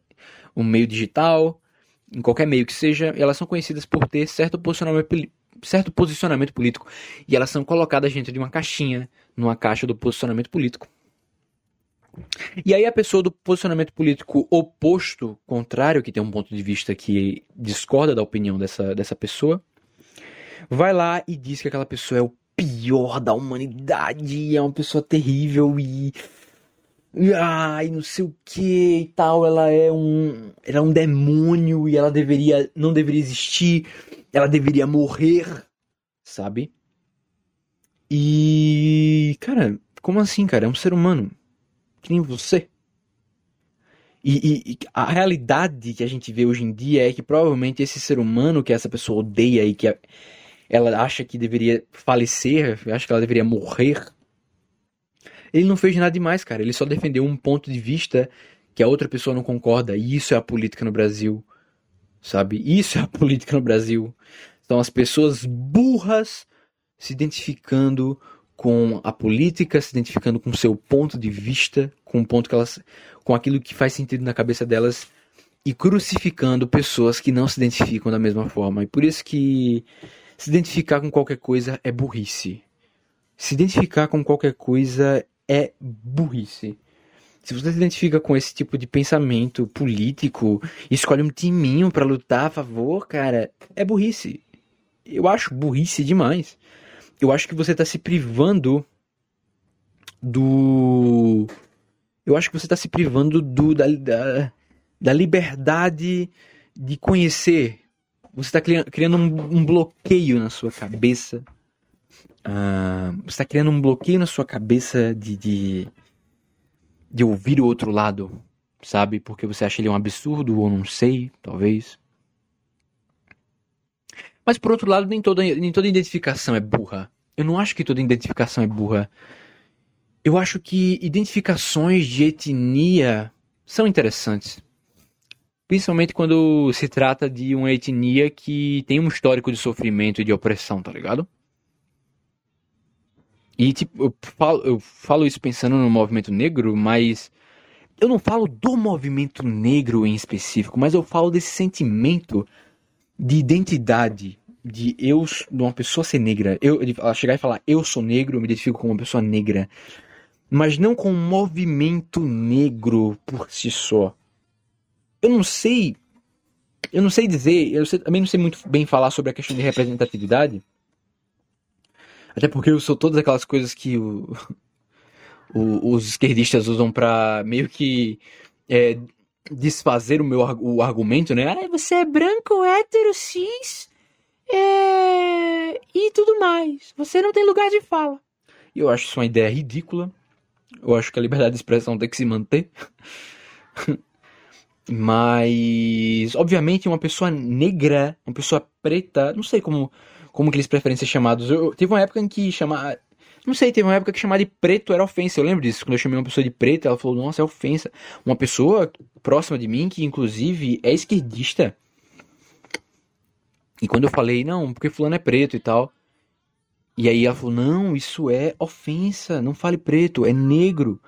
um meio digital, em qualquer meio que seja, elas são conhecidas por ter certo posicionamento, certo posicionamento político. E elas são colocadas dentro de uma caixinha, numa caixa do posicionamento político. E aí a pessoa do posicionamento político oposto, contrário, que tem um ponto de vista que discorda da opinião dessa, dessa pessoa, vai lá e diz que aquela pessoa é o pior da humanidade, é uma pessoa terrível e ai, não sei o que e tal, ela é um, ela é um demônio e ela deveria não deveria existir, ela deveria morrer, sabe? E cara, como assim, cara? É um ser humano que nem você. E, e, e, a realidade que a gente vê hoje em dia é que provavelmente esse ser humano que essa pessoa odeia e que a, ela acha que deveria falecer, acha que ela deveria morrer, ele não fez nada demais, cara. Ele só defendeu um ponto de vista que a outra pessoa não concorda. E isso é a política no Brasil. Sabe? Isso é a política no Brasil. São as pessoas burras se identificando com a política, se identificando com o seu ponto de vista, com o ponto que elas, com aquilo que faz sentido na cabeça delas e crucificando pessoas que não se identificam da mesma forma. E por isso que se identificar com qualquer coisa é burrice. Se identificar com qualquer coisa é burrice. Se você se identifica com esse tipo de pensamento político, escolhe um timinho para lutar a favor, cara, é burrice. Eu acho burrice demais eu acho que você está se privando do. Eu acho que você está se privando do, da, da, da, liberdade de conhecer. Você está criando um, um, bloqueio na sua cabeça. Uh, você está criando um bloqueio na sua cabeça de, de, de ouvir o outro lado, sabe? Porque você acha ele um absurdo, ou não sei, talvez. Mas por outro lado, nem toda, nem toda identificação é burra. Eu não acho que toda identificação é burra. Eu acho que identificações de etnia são interessantes. Principalmente quando se trata de uma etnia que tem um histórico de sofrimento e de opressão, tá ligado? E tipo, eu falo, eu falo isso pensando no movimento negro, mas eu não falo do movimento negro em específico, mas eu falo desse sentimento de identidade, de eu, de uma pessoa ser negra, eu, ela chegar e falar eu sou negro, eu me identifico como uma pessoa negra, mas não com um movimento negro por si só. Eu não sei, eu não sei dizer, eu sei, também não sei muito bem falar sobre a questão de representatividade, até porque eu sou todas aquelas coisas que o, o, os esquerdistas usam para meio que é, desfazer o meu o argumento, né? Ah, você é branco, hétero, cis, é... e tudo mais. Você não tem lugar de fala. Eu acho isso uma ideia ridícula. Eu acho que a liberdade de expressão tem que se manter. Mas, obviamente, uma pessoa negra, uma pessoa preta, não sei como como que eles preferem ser chamados. Eu, teve uma época em que chamar. Não sei, teve uma época que chamar de preto era ofensa. Eu lembro disso. Quando eu chamei uma pessoa de preto, ela falou, nossa, é ofensa. Uma pessoa próxima de mim, que inclusive é esquerdista. E quando eu falei, não, porque fulano é preto e tal. E aí ela falou, não, isso é ofensa, não fale preto, é negro.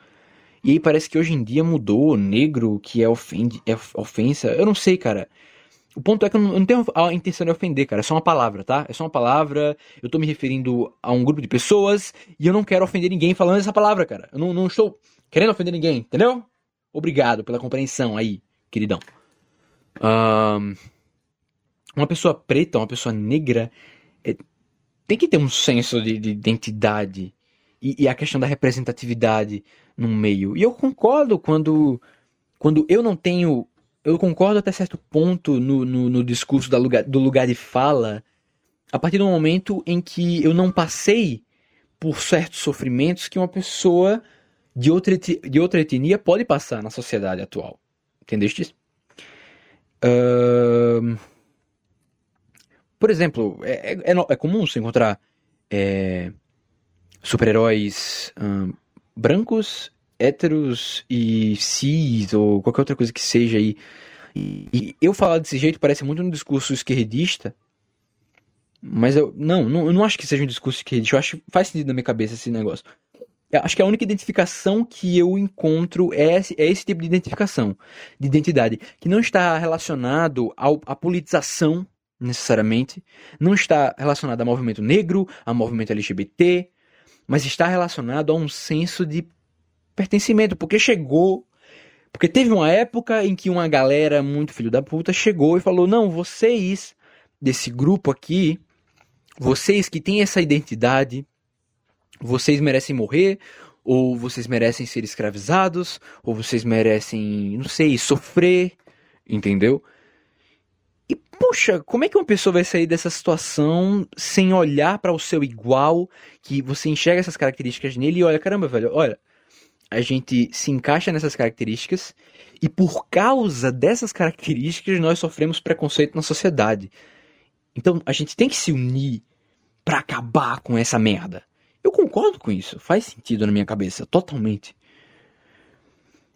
E aí parece que hoje em dia mudou, negro, que é, ofende, é ofensa. Eu não sei, cara. O ponto é que eu não, tenho a intenção de ofender, cara. É só uma palavra, tá? É só uma palavra. Eu tô me referindo a um grupo de pessoas e eu não quero ofender ninguém falando essa palavra, cara. Eu não, não estou querendo ofender ninguém, entendeu? Obrigado pela compreensão aí, queridão. Um, uma pessoa preta, uma pessoa negra, é, tem que ter um senso de, de identidade e, e, a questão da representatividade no meio. E eu concordo quando, quando eu não tenho. Eu concordo até certo ponto no, no, no discurso lugar, do lugar de fala, a partir do momento em que eu não passei por certos sofrimentos que uma pessoa de outra, de outra etnia pode passar na sociedade atual. Entendeste? Uh... Por exemplo, é, é, é comum se encontrar é, super-heróis hum, brancos, héteros e cis, ou qualquer outra coisa que seja aí. E, e, eu falar desse jeito parece muito um discurso esquerdista, mas eu não, não, eu não acho que seja um discurso esquerdista, eu acho que faz sentido na minha cabeça esse negócio. Eu acho que a única identificação que eu encontro é esse, é esse tipo de identificação, de identidade, que não está relacionado ao, à politização, necessariamente, não está relacionado a movimento negro, a movimento LGBT, mas está relacionado a um senso de pertencimento, porque chegou. Porque teve uma época em que uma galera muito filho da puta chegou e falou: não, vocês desse grupo aqui, vocês que têm essa identidade, vocês merecem morrer, ou vocês merecem ser escravizados, ou vocês merecem, não sei, sofrer, entendeu? E puxa, como é que uma pessoa vai sair dessa situação sem olhar para o seu igual, que você enxerga essas características nele e olha, caramba, velho, olha, a gente se encaixa nessas características e por causa dessas características nós sofremos preconceito na sociedade. Então a gente tem que se unir para acabar com essa merda. Eu concordo com isso, faz sentido na minha cabeça, totalmente.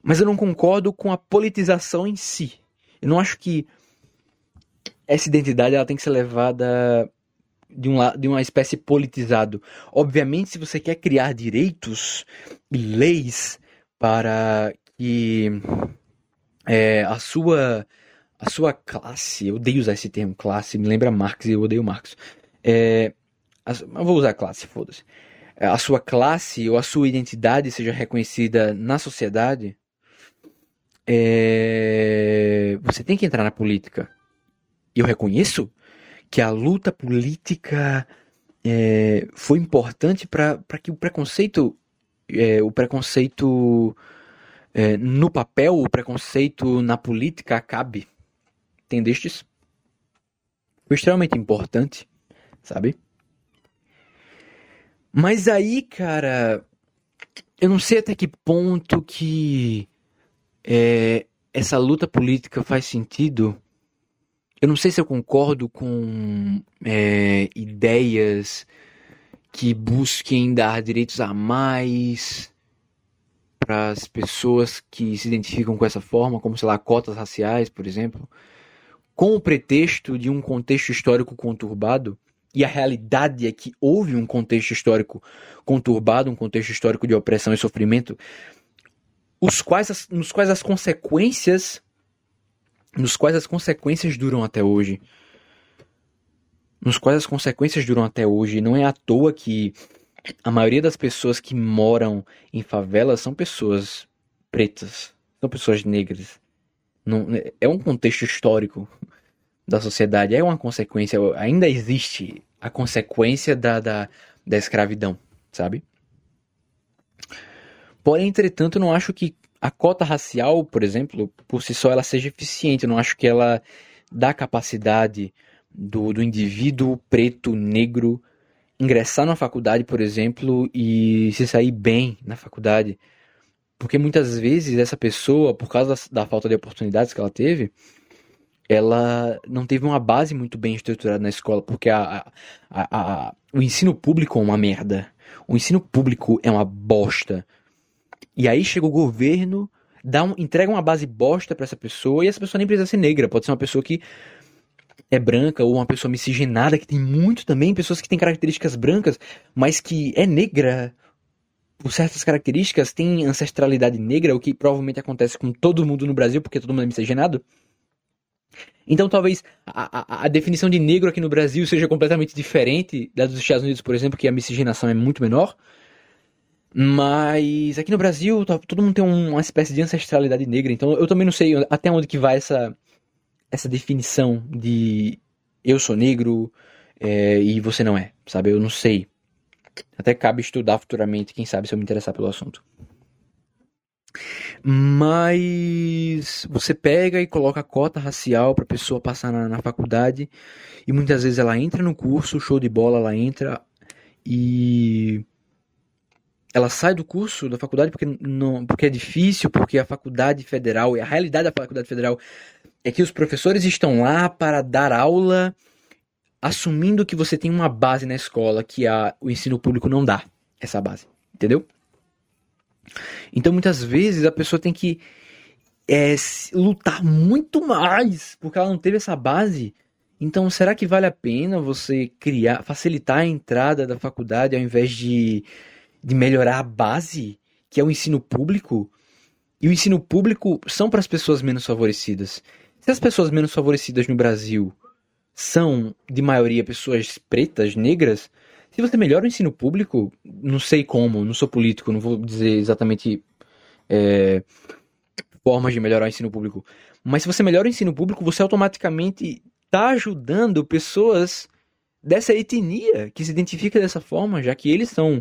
Mas eu não concordo com a politização em si. Eu não acho que essa identidade ela tem que ser levada de, um, de uma espécie politizado. Obviamente, se você quer criar direitos e leis para que é, a sua a sua classe, eu odeio usar esse termo classe, me lembra Marx e eu odeio Marx. É, eu vou usar classe, foda-se. É, a sua classe ou a sua identidade seja reconhecida na sociedade, é, você tem que entrar na política eu reconheço que a luta política é, foi importante para que o preconceito, é, o preconceito é, no papel, o preconceito na política acabe. Entendestes? Foi extremamente importante, sabe? Mas aí, cara, eu não sei até que ponto que é, essa luta política faz sentido eu não sei se eu concordo com é, ideias que busquem dar direitos a mais para as pessoas que se identificam com essa forma, como, sei lá, cotas raciais, por exemplo, com o pretexto de um contexto histórico conturbado, e a realidade é que houve um contexto histórico conturbado, um contexto histórico de opressão e sofrimento, os quais as, nos quais as consequências nos quais as consequências duram até hoje. Nos quais as consequências duram até hoje. Não é à toa que a maioria das pessoas que moram em favelas são pessoas pretas, são pessoas negras. Não, é um contexto histórico da sociedade, é uma consequência, ainda existe a consequência da, da, da escravidão, sabe? Porém, entretanto, não acho que a cota racial, por exemplo, por si só ela seja eficiente. Eu não acho que ela dá capacidade do, do indivíduo preto, negro, ingressar na faculdade, por exemplo, e se sair bem na faculdade. Porque muitas vezes essa pessoa, por causa da, da falta de oportunidades que ela teve, ela não teve uma base muito bem estruturada na escola, porque a, a, a, o ensino público é uma merda. O ensino público é uma bosta. E aí chega o governo, dá um, entrega uma base bosta para essa pessoa, e essa pessoa nem precisa ser negra, pode ser uma pessoa que é branca ou uma pessoa miscigenada, que tem muito também, pessoas que têm características brancas, mas que é negra por certas características, tem ancestralidade negra, o que provavelmente acontece com todo mundo no Brasil, porque todo mundo é miscigenado. Então talvez a, a, a, definição de negro aqui no Brasil seja completamente diferente da dos Estados Unidos, por exemplo, que a miscigenação é muito menor. Mas aqui no Brasil todo mundo tem uma espécie de ancestralidade negra, então eu também não sei até onde que vai essa, essa definição de eu sou negro é, e você não é, sabe? Eu não sei. Até cabe estudar futuramente, quem sabe se eu me interessar pelo assunto. Mas você pega e coloca a cota racial para pessoa passar na, na, faculdade e muitas vezes ela entra no curso, show de bola, ela entra e ela sai do curso da faculdade porque não, porque é difícil, porque a faculdade federal e a realidade da faculdade federal é que os professores estão lá para dar aula assumindo que você tem uma base na escola que a, o ensino público não dá essa base, entendeu? Então muitas vezes a pessoa tem que é, lutar muito mais porque ela não teve essa base. Então será que vale a pena você criar, facilitar a entrada da faculdade ao invés de, de melhorar a base, que é o ensino público? E o ensino público são para as pessoas menos favorecidas. Se as pessoas menos favorecidas no Brasil são, de maioria, pessoas pretas, negras, se você melhora o ensino público, não sei como, não sou político, não vou dizer exatamente é, formas de melhorar o ensino público, mas se você melhora o ensino público, você automaticamente está ajudando pessoas dessa etnia que se identifica dessa forma, já que eles são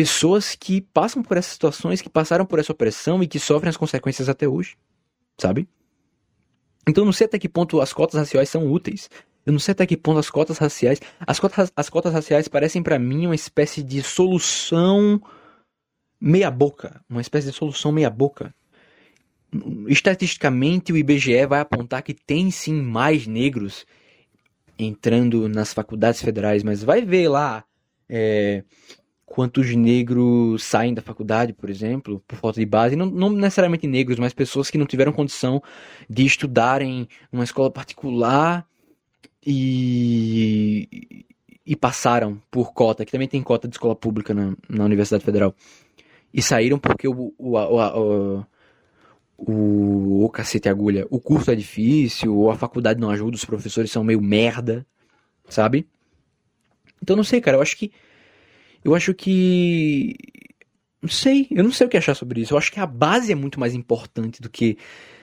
pessoas que passam por essas situações, que passaram por essa opressão e que sofrem as consequências até hoje, sabe? Então não sei até que ponto as cotas raciais são úteis. Eu não sei até que ponto as cotas raciais. As cotas, as cotas raciais parecem para mim uma espécie de solução meia-boca. Uma espécie de solução meia-boca. Estatisticamente, o IBGE vai apontar que tem sim mais negros entrando nas faculdades federais, mas vai ver lá é, quantos negros saem da faculdade, por exemplo, por falta de base, não, não, necessariamente negros, mas pessoas que não tiveram condição de estudarem numa escola particular e, e passaram por cota, que também tem cota de escola pública na, na Universidade Federal, e saíram porque o, o, o, o, o cacete agulha, o curso é difícil, ou a faculdade não ajuda, os professores são meio merda, sabe? Então não sei, cara, eu acho que eu acho que não sei, eu não sei o que achar sobre isso. Eu acho que a base é muito mais importante do que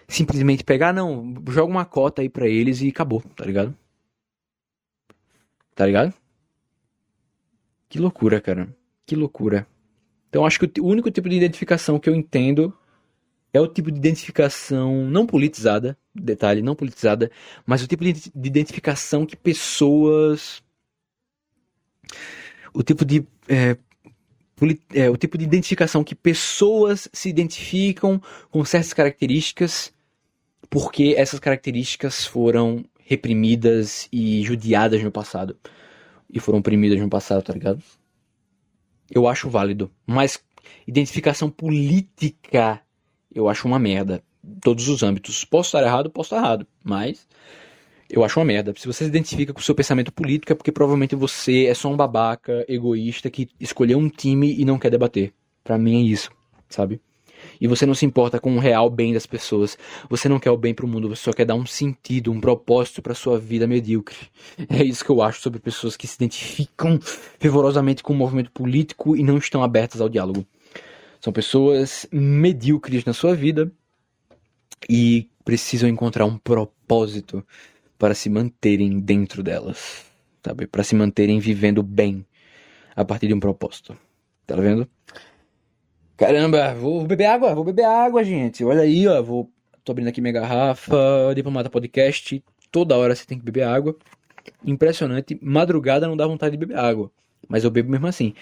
simplesmente pegar, não, joga uma cota aí para eles e acabou, tá ligado? Tá ligado? Que loucura, cara. Que loucura. Então acho que o único tipo de identificação que eu entendo é o tipo de identificação não politizada, detalhe, não politizada, mas o tipo de identificação que pessoas. O tipo de. É, é, o tipo de identificação que pessoas se identificam com certas características porque essas características foram reprimidas e judiadas no passado. E foram oprimidas no passado, tá ligado? Eu acho válido. Mas identificação política eu acho uma merda. Todos os âmbitos. Posso estar errado, posso estar errado. Mas eu acho uma merda. Se você se identifica com o seu pensamento político, é porque provavelmente você é só um babaca, egoísta, que escolheu um time e não quer debater. Para mim é isso, sabe? e você não se importa com o real bem das pessoas. Você não quer o bem para o mundo, você só quer dar um sentido, um propósito para sua vida medíocre. É isso que eu acho sobre pessoas que se identificam fervorosamente com o movimento político e não estão abertas ao diálogo. São pessoas medíocres na sua vida e precisam encontrar um propósito para se manterem dentro delas, sabe? Para se manterem vivendo bem a partir de um propósito. Tá vendo? Caramba, vou beber água, vou beber água, gente. Olha aí, ó, vou tô abrindo aqui minha garrafa, Diplomata Podcast, toda hora você tem que beber água. Impressionante, madrugada não dá vontade de beber água, mas eu bebo mesmo assim.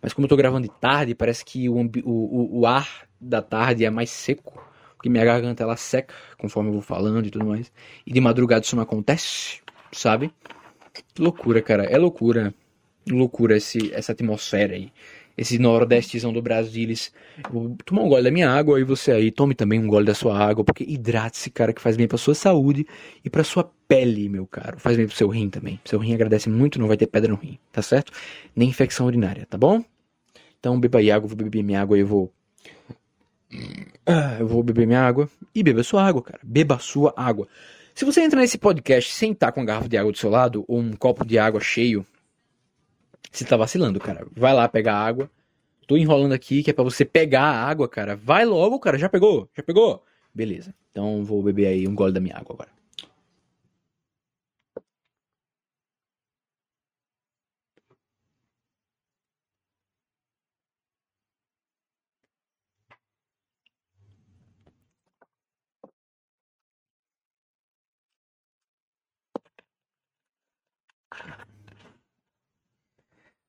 Mas como eu tô gravando de tarde, parece que o, o, o ar da tarde é mais seco, porque minha garganta ela seca conforme eu vou falando e tudo mais. E de madrugada isso não acontece, sabe? Que loucura, cara. É loucura. Loucura esse, essa atmosfera aí. Esse nordestezão do Brasil. Vou tomar um gole da minha água e você aí tome também um gole da sua água, porque hidrate-se, cara, que faz bem pra sua saúde e pra sua pele, meu caro. Faz bem pro seu rim também. Seu rim agradece muito, não vai ter pedra no rim, tá certo? Nem infecção urinária, tá bom? Então beba aí água, vou beber minha água e eu vou. Ah, eu vou beber minha água e beba sua água, cara. Beba sua água. Se você entra nesse podcast sem estar com uma garrafa de água do seu lado ou um copo de água cheio, você tá vacilando, cara. Vai lá pegar água. Tô enrolando aqui que é para você pegar a água, cara. Vai logo, cara. Já pegou? Já pegou? Beleza. Então vou beber aí um gole da minha água agora.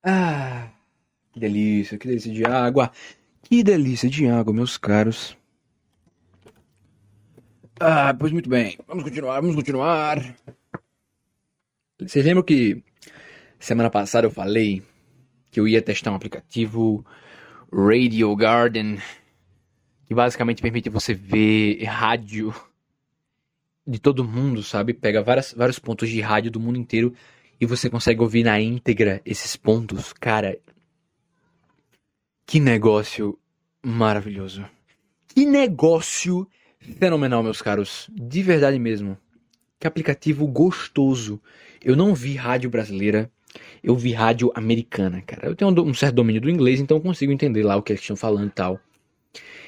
Ah, que delícia, que delícia de água. Que delícia de água, meus caros. Ah, pois muito bem. Vamos continuar, vamos continuar. Vocês lembram que semana passada eu falei que eu ia testar um aplicativo Radio Garden que basicamente permite você ver rádio de todo mundo, sabe? Pega várias, vários pontos de rádio do mundo inteiro e você consegue ouvir na íntegra esses pontos, cara. Que negócio maravilhoso. Que negócio fenomenal, meus caros. De verdade mesmo. Que aplicativo gostoso. Eu não vi rádio brasileira, eu vi rádio americana, cara. Eu tenho um certo domínio do inglês, então eu consigo entender lá o que eles estão falando e tal.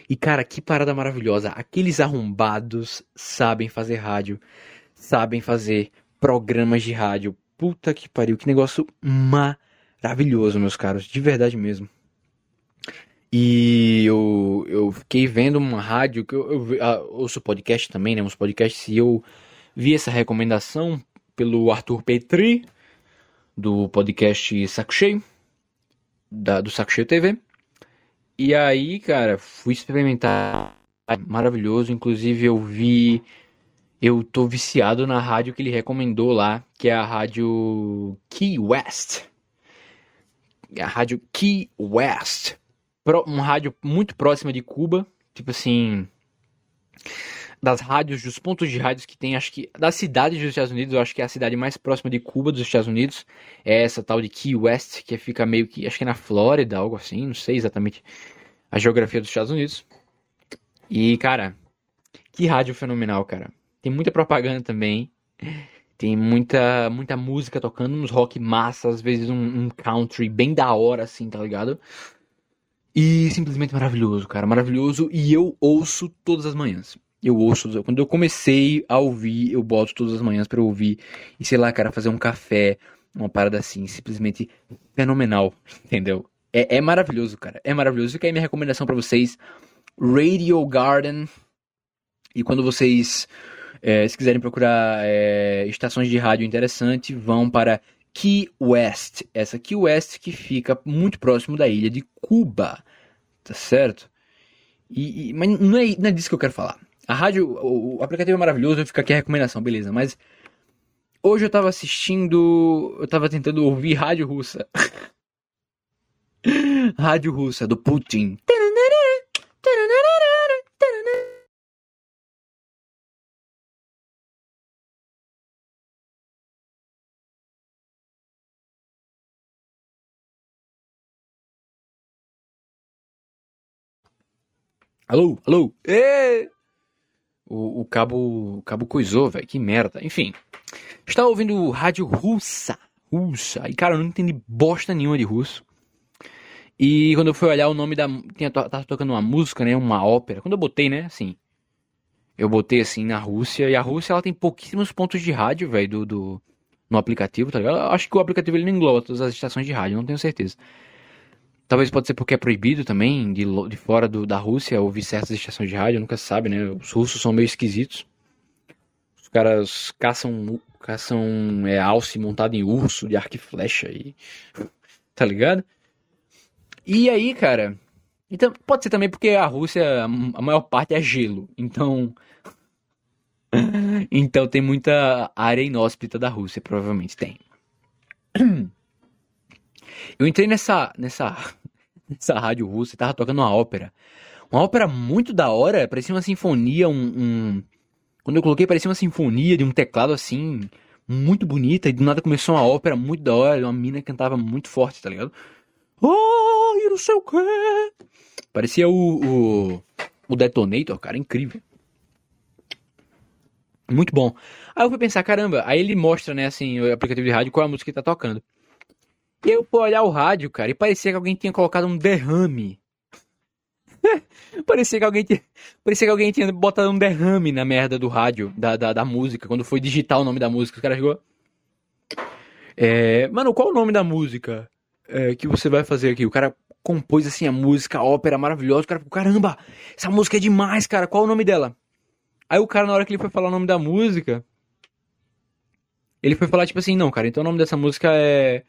E, cara, que parada maravilhosa. Aqueles arrombados sabem fazer rádio, sabem fazer programas de rádio Puta que pariu, que negócio maravilhoso, meus caros, de verdade mesmo. E eu, eu fiquei vendo uma rádio que eu, eu, eu ah, ouço podcast também, né? Uns podcasts, e eu vi essa recomendação pelo Arthur Petri, do podcast Saco Cheio, da, do Saco Cheio TV. E aí, cara, fui experimentar. Maravilhoso. Inclusive, eu vi eu tô viciado na rádio que ele recomendou lá, que é a rádio Key West. A rádio Key West. Uma rádio muito próxima de Cuba. Tipo assim. Das rádios, dos pontos de rádios que tem, acho que. Das cidades dos Estados Unidos, eu acho que é a cidade mais próxima de Cuba dos Estados Unidos. É essa tal de Key West, que fica meio que. Acho que é na Flórida, algo assim. Não sei exatamente a geografia dos Estados Unidos. E, cara, que rádio fenomenal, cara. Tem muita propaganda também. Tem muita, muita música tocando, uns rock massa, às vezes um, um country bem da hora, assim, tá ligado? E simplesmente maravilhoso, cara, maravilhoso. E eu ouço todas as manhãs. Eu ouço, quando eu comecei a ouvir, eu boto todas as manhãs para ouvir. E sei lá, cara, fazer um café, uma parada assim, simplesmente fenomenal, entendeu? É, é maravilhoso, cara, é maravilhoso. Fica aí minha recomendação para vocês: Radio Garden. E quando vocês é, se quiserem procurar é, estações de rádio interessante, vão para Key West. Essa Key West que fica muito próximo da ilha de Cuba, tá certo? E, e, mas não é, não é disso que eu quero falar. A rádio, o, o aplicativo é maravilhoso, fica aqui a recomendação, beleza. Mas hoje eu tava assistindo, eu tava tentando ouvir rádio russa. rádio russa do Putin. Alô, alô, Ê! O, o cabo, o cabo coisou, velho, que merda. Enfim, estava ouvindo rádio russa, russa, e cara, eu não entendi bosta nenhuma de russo. E quando eu fui olhar o nome da. Tinha, tava tocando uma música, né? Uma ópera. Quando eu botei, né? Assim. Eu botei assim na Rússia. E a Rússia ela tem pouquíssimos pontos de rádio, velho, do, do, no aplicativo, tá ligado? Eu acho que o aplicativo ele não engloba todas as estações de rádio, não tenho certeza. Talvez pode ser porque é proibido também, de, de fora do, da Rússia, ouvir certas estações de rádio, nunca se sabe, né? Os russos são meio esquisitos. Os caras caçam, caçam é, alce montado em urso, de arco e flecha, e... tá ligado? E aí, cara, Então, pode ser também porque a Rússia, a maior parte é gelo. Então. então tem muita área inóspita da Rússia, provavelmente tem. Eu entrei nessa, nessa, nessa rádio russa e tava tocando uma ópera. Uma ópera muito da hora, parecia uma sinfonia, um, um... Quando eu coloquei, parecia uma sinfonia de um teclado assim, muito bonita, e do nada começou uma ópera muito da hora, uma mina cantava muito forte, tá ligado? Oh, e não sei o quê. Parecia o, o, o Detonator, cara, incrível. Muito bom. Aí eu fui pensar, caramba, aí ele mostra, né, assim, o aplicativo de rádio, qual é a música que tá tocando. Eu fui olhar o rádio, cara, e parecia que alguém tinha colocado um derrame. parecia que alguém tinha, parecia que alguém tinha botado um derrame na merda do rádio, da, da, da música, quando foi digitar o nome da música, o cara chegou. É, mano, qual o nome da música é, que você vai fazer aqui? O cara compôs assim a música, a ópera maravilhosa. O cara falou, caramba, essa música é demais, cara. Qual o nome dela? Aí o cara, na hora que ele foi falar o nome da música, ele foi falar tipo assim, não, cara, então o nome dessa música é.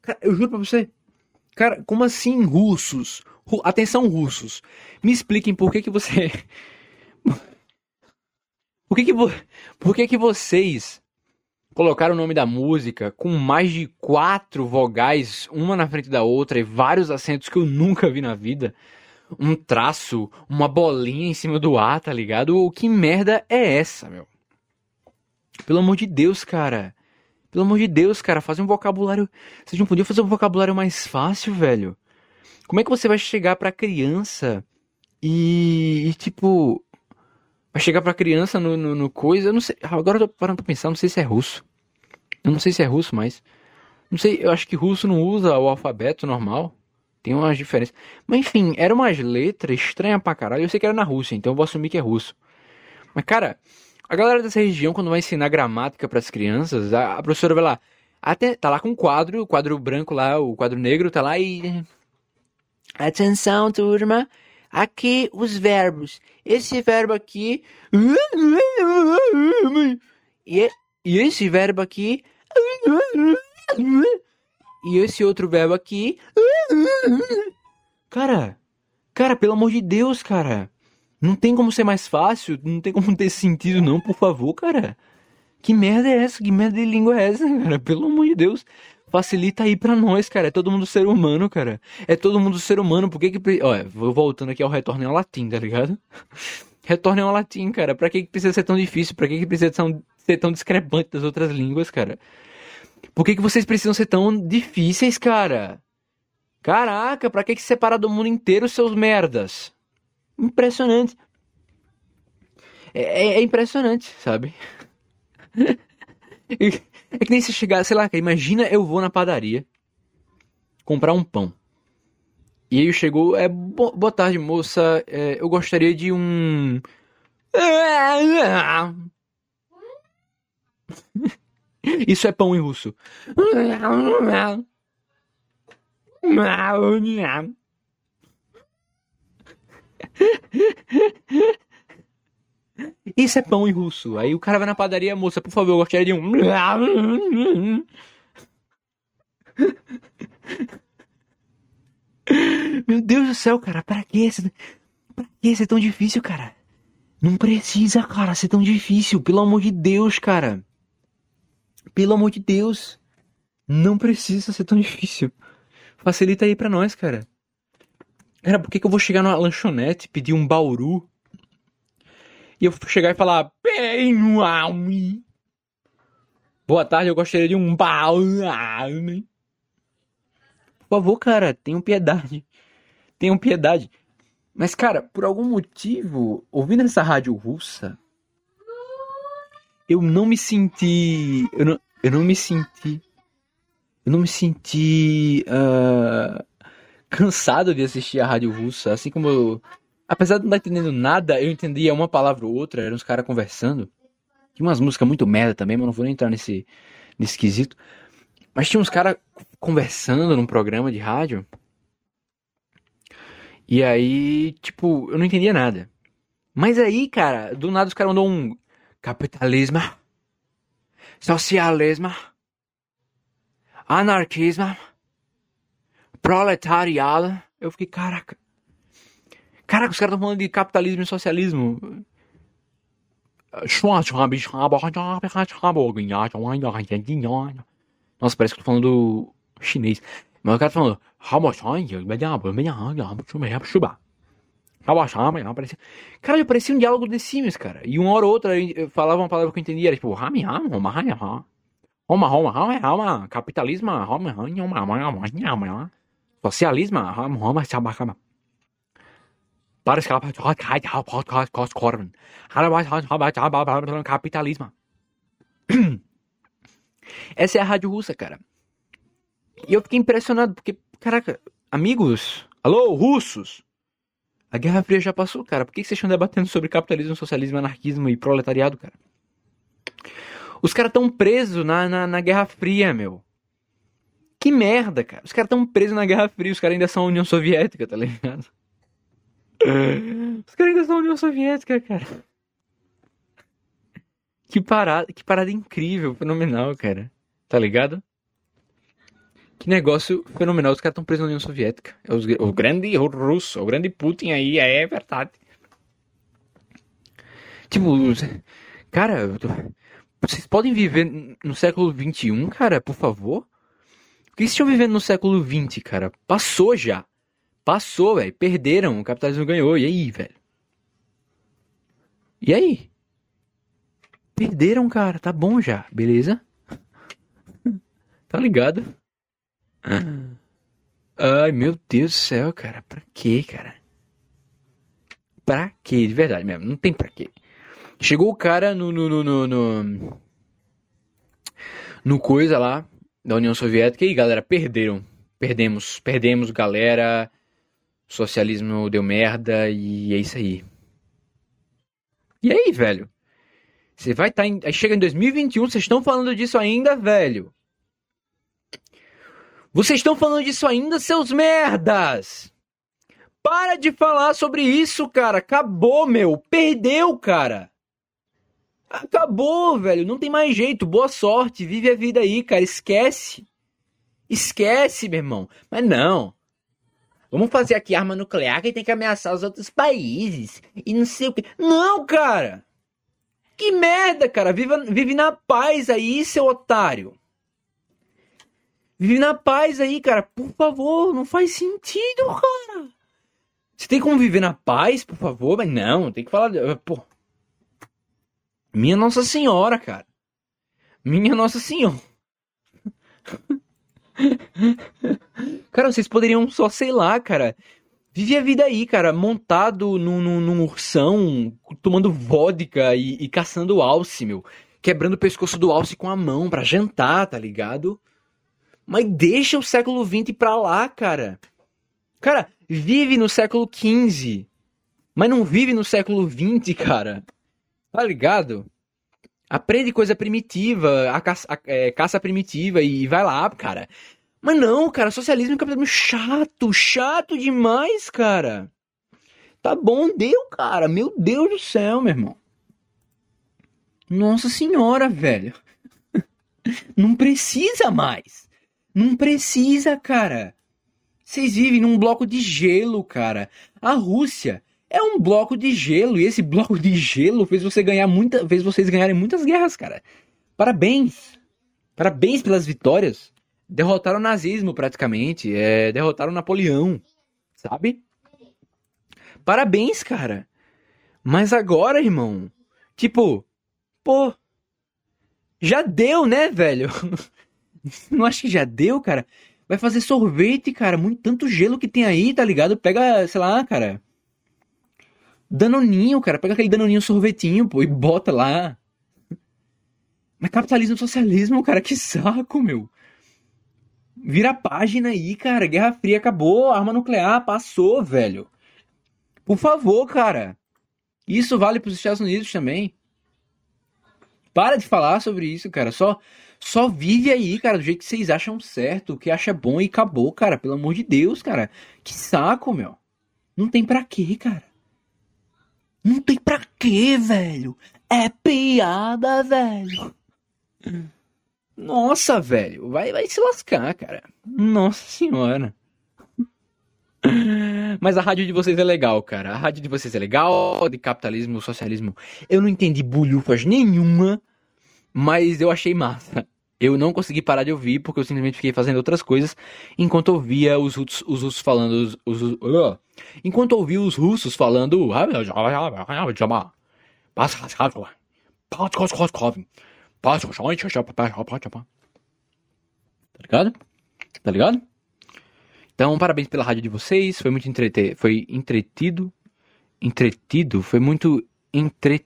Cara, eu juro pra você. Cara, como assim russos? Atenção, russos. Me expliquem por que que você. por que que, vo... por que que vocês colocaram o nome da música com mais de quatro vogais, uma na frente da outra e vários acentos que eu nunca vi na vida? Um traço, uma bolinha em cima do A, tá ligado? O que merda é essa, meu? Pelo amor de Deus, cara. Pelo amor de Deus, cara, fazer um vocabulário. Vocês não podiam fazer um vocabulário mais fácil, velho? Como é que você vai chegar pra criança e, e tipo. Vai chegar pra criança no, no, no, coisa. Eu não sei. Agora eu tô parando pra pensar, não sei se é russo. Eu não sei se é russo, mas. Não sei, eu acho que russo não usa o alfabeto normal. Tem umas diferenças. Mas enfim, era umas letras estranhas pra caralho. Eu sei que era na Rússia, então eu vou assumir que é russo. Mas, cara, a galera dessa região, quando vai ensinar gramática para as crianças, a, a, professora vai lá. Até, tá lá com um quadro, o quadro branco lá, o quadro negro, tá lá e. Atenção, turma. Aqui os verbos. Esse verbo aqui. E, e esse verbo aqui. E esse outro verbo aqui. Cara, cara, pelo amor de Deus, cara. Não tem como ser mais fácil, não tem como ter sentido, não, por favor, cara. Que merda é essa? Que merda de língua é essa, cara? Pelo amor de Deus. Facilita aí pra nós, cara. É todo mundo ser humano, cara. É todo mundo ser humano. Por que que. Olha, vou voltando aqui ao retorno ao latim, tá ligado? Retorno ao latim, cara. Pra que, que precisa ser tão difícil? Pra que, que precisa ser tão discrepante das outras línguas, cara? Por que, que vocês precisam ser tão difíceis, cara? Caraca, pra que, que separar do mundo inteiro seus merdas? Impressionante. É, é, é impressionante, sabe? é que nem se chegar, sei lá, imagina eu vou na padaria comprar um pão. E aí chegou, é, boa tarde moça, é, eu gostaria de um... Isso é pão em russo. Isso é pão em russo. Aí o cara vai na padaria, moça, por favor, eu gostaria de um. Meu Deus do céu, cara, pra que Pra que ser tão difícil, cara? Não precisa, cara, ser tão difícil. Pelo amor de Deus, cara. Pelo amor de Deus. Não precisa ser tão difícil. Facilita aí pra nós, cara. Cara, por que, que eu vou chegar numa lanchonete, pedir um bauru e eu chegar e falar Boa tarde, eu gostaria de um bauru. Por favor, cara, tenham piedade. Tenham piedade. Mas, cara, por algum motivo, ouvindo essa rádio russa, eu não me senti. Eu não, eu não me senti. Eu não me senti. Uh, cansado de assistir a rádio russa. Assim como eu, apesar de não estar entendendo nada, eu entendia uma palavra ou outra, eram os caras conversando. Tinha umas músicas muito merda também, mas não vou nem entrar nesse, nesse quesito. Mas tinha uns caras conversando num programa de rádio. E aí, tipo, eu não entendia nada. Mas aí, cara, do nada os caras mandou um capitalismo, socialismo, anarquismo, proletariado. Eu fiquei, caraca. Caraca, os caras estão falando de capitalismo e socialismo. Nossa, parece que eu tô falando chinês. Mas o cara tá falando. Cara, parecia um diálogo de Sims, cara. E uma hora ou outra falava uma palavra que eu entendia. Era tipo, capitalismo, socialismo, para escapar capitalismo. Essa é a rádio russa, cara. E eu fiquei impressionado, porque, caraca, amigos, alô, russos, a Guerra Fria já passou, cara. Por que vocês estão debatendo sobre capitalismo, socialismo, anarquismo e proletariado, cara? Os caras estão presos na, na, na, Guerra Fria, meu. Que merda, cara. Os caras estão presos na Guerra Fria, os caras ainda são a União Soviética, tá ligado? Os caras ainda são a União Soviética, cara. Que parada, que parada incrível, fenomenal, cara. Tá ligado? Que negócio fenomenal. Os caras estão presos na União Soviética. É os, o grande russo, o grande Putin aí, é verdade. Tipo, cara, vocês podem viver no século XXI, cara, por favor? Por que vocês estão vivendo no século XX, cara? Passou já. Passou, velho. Perderam. O capitalismo ganhou. E aí, velho? E aí? Perderam, cara. Tá bom já. Beleza? tá ligado? Ai, meu Deus do céu, cara. Pra quê, cara? Pra quê? De verdade mesmo. Não tem pra quê. Chegou o cara no. No, no, no, no, no coisa lá da União Soviética e galera, perderam. Perdemos. Perdemos, galera. Socialismo deu merda e é isso aí. E aí, velho? Você vai estar tá em. Aí chega em 2021, vocês estão falando disso ainda, velho? Vocês estão falando disso ainda, seus merdas! Para de falar sobre isso, cara. Acabou, meu. Perdeu, cara. Acabou, velho. Não tem mais jeito. Boa sorte. Vive a vida aí, cara. Esquece. Esquece, meu irmão. Mas não. Vamos fazer aqui arma nuclear que tem que ameaçar os outros países. E não sei o que. Não, cara! Que merda, cara! Viva, vive na paz aí, seu otário! Vive na paz aí, cara. Por favor, não faz sentido, cara. Você tem como viver na paz, por favor? Mas não, tem que falar. Pô. Minha Nossa Senhora, cara. Minha Nossa Senhora. cara, vocês poderiam só, sei lá, cara. Vive a vida aí, cara, montado num, num, num ursão, tomando vodka e, e, caçando alce, meu. Quebrando o pescoço do alce com a mão pra jantar, tá ligado? Mas deixa o século XX pra lá, cara. Cara, vive no século XV. Mas não vive no século XX, cara. Tá ligado? Aprende coisa primitiva, a caça, a, é, caça primitiva e vai lá, cara. Mas não, cara, socialismo e capitalismo chato, chato demais, cara. Tá bom, deu, cara. Meu Deus do céu, meu irmão. Nossa senhora, velho. Não precisa mais. Não precisa, cara. Vocês vivem num bloco de gelo, cara. A Rússia é um bloco de gelo e esse bloco de gelo fez você ganhar muita, fez vocês ganharem muitas guerras, cara. Parabéns. Parabéns pelas vitórias. Derrotaram o nazismo praticamente, é, derrotaram Napoleão, sabe? Parabéns, cara. Mas agora, irmão, tipo, pô, já deu, né, velho? Não acho que já deu, cara. Vai fazer sorvete, cara. Muito tanto gelo que tem aí, tá ligado? Pega, sei lá, cara. Danoninho, cara. Pega aquele danoninho sorvetinho, pô, e bota lá. Mas capitalismo socialismo, cara, que saco, meu. Vira a página aí, cara. Guerra Fria acabou, arma nuclear passou, velho. Por favor, cara. Isso vale para os Estados Unidos também. Para de falar sobre isso, cara. Só só vive aí, cara, do jeito que vocês acham certo, que acha bom e acabou, cara. Pelo amor de Deus, cara. Que saco, meu. Não tem pra quê, cara. Não tem pra quê, velho? É piada, velho. Nossa, velho. Vai, vai se lascar, cara. Nossa senhora. Mas a rádio de vocês é legal, cara. A rádio de vocês é legal, de capitalismo, socialismo. Eu não entendi bulhufas nenhuma, mas eu achei massa. Eu não consegui parar de ouvir porque eu simplesmente fiquei fazendo outras coisas enquanto ouvia os russos, os russos falando. Os, os, uh, enquanto ouvia os russos falando. Tá ligado? Tá ligado? Então, parabéns pela rádio de vocês. Foi muito entrete... Foi entretido. Entretido. Foi muito entre.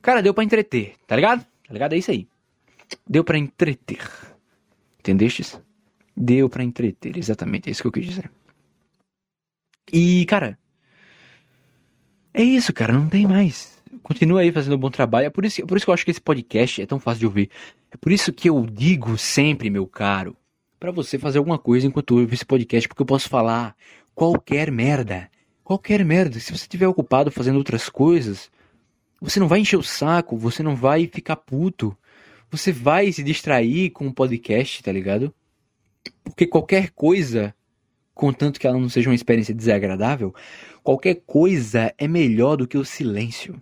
Cara, deu pra entreter, tá ligado? Tá ligado? É isso aí. Deu para entreter. Entendestes? Deu para entreter, exatamente, é isso que eu quis dizer. E, cara, é isso, cara, não tem mais. Continua aí fazendo um bom trabalho. É por isso, por isso que eu acho que esse podcast é tão fácil de ouvir. É por isso que eu digo sempre, meu caro, para você fazer alguma coisa enquanto ouve esse podcast, porque eu posso falar qualquer merda. Qualquer merda. Se você estiver ocupado fazendo outras coisas, você não vai encher o saco, você não vai ficar puto você vai se distrair com um podcast, tá ligado? Porque qualquer coisa, contanto que ela não seja uma experiência desagradável, qualquer coisa é melhor do que o silêncio